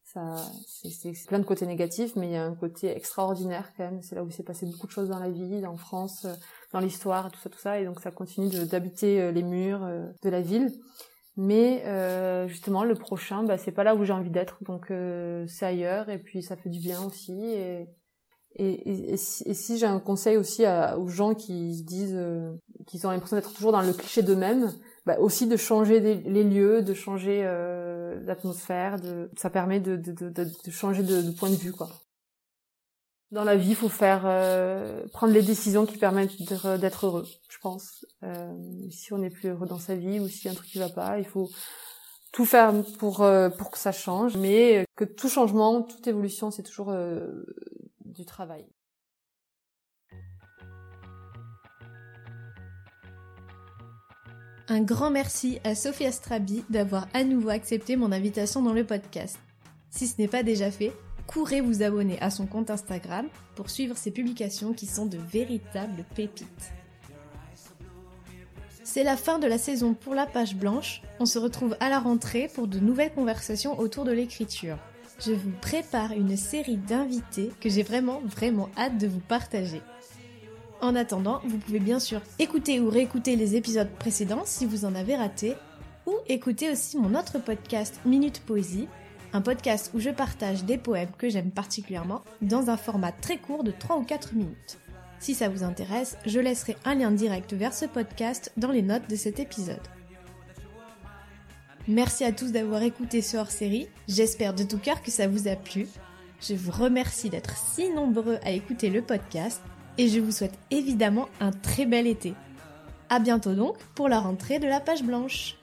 ça, c'est plein de côtés négatifs, mais il y a un côté extraordinaire quand même. C'est là où s'est passé beaucoup de choses dans la vie, en France, dans l'histoire, tout ça, tout ça. Et donc ça continue d'habiter euh, les murs euh, de la ville. Mais euh, justement, le prochain, bah, c'est pas là où j'ai envie d'être, donc c'est ailleurs. Et puis ça fait du bien aussi. Et, et, si, j'ai un conseil aussi aux gens qui se disent qu'ils ont l'impression d'être toujours dans le cliché d'eux-mêmes, bah, aussi de changer les lieux, de changer l'atmosphère, de, ça permet de, de, de, de changer de, point de vue, quoi. Dans la vie, il faut faire euh, prendre les décisions qui permettent d'être heureux, je pense. Euh, si on n'est plus heureux dans sa vie ou si y a un truc qui va pas, il faut tout faire pour euh, pour que ça change, mais que tout changement, toute évolution, c'est toujours du travail. Un grand merci à Sophie Astrabi d'avoir à nouveau accepté mon invitation dans le podcast. Si ce n'est pas déjà fait, courez vous abonner à son compte Instagram pour suivre ses publications qui sont de véritables pépites. C'est la fin de la saison pour la page blanche. On se retrouve à la rentrée pour de nouvelles conversations autour de l'écriture. Je vous prépare une série d'invités que j'ai vraiment vraiment hâte de vous partager. En attendant, vous pouvez bien sûr écouter ou réécouter les épisodes précédents si vous en avez raté, ou écouter aussi mon autre podcast Minute Poésie un podcast où je partage des poèmes que j'aime particulièrement dans un format très court de 3 ou 4 minutes. Si ça vous intéresse, je laisserai un lien direct vers ce podcast dans les notes de cet épisode. Merci à tous d'avoir écouté ce hors-série, j'espère de tout cœur que ça vous a plu. Je vous remercie d'être si nombreux à écouter le podcast et je vous souhaite évidemment un très bel été. À bientôt donc pour la rentrée de la page blanche.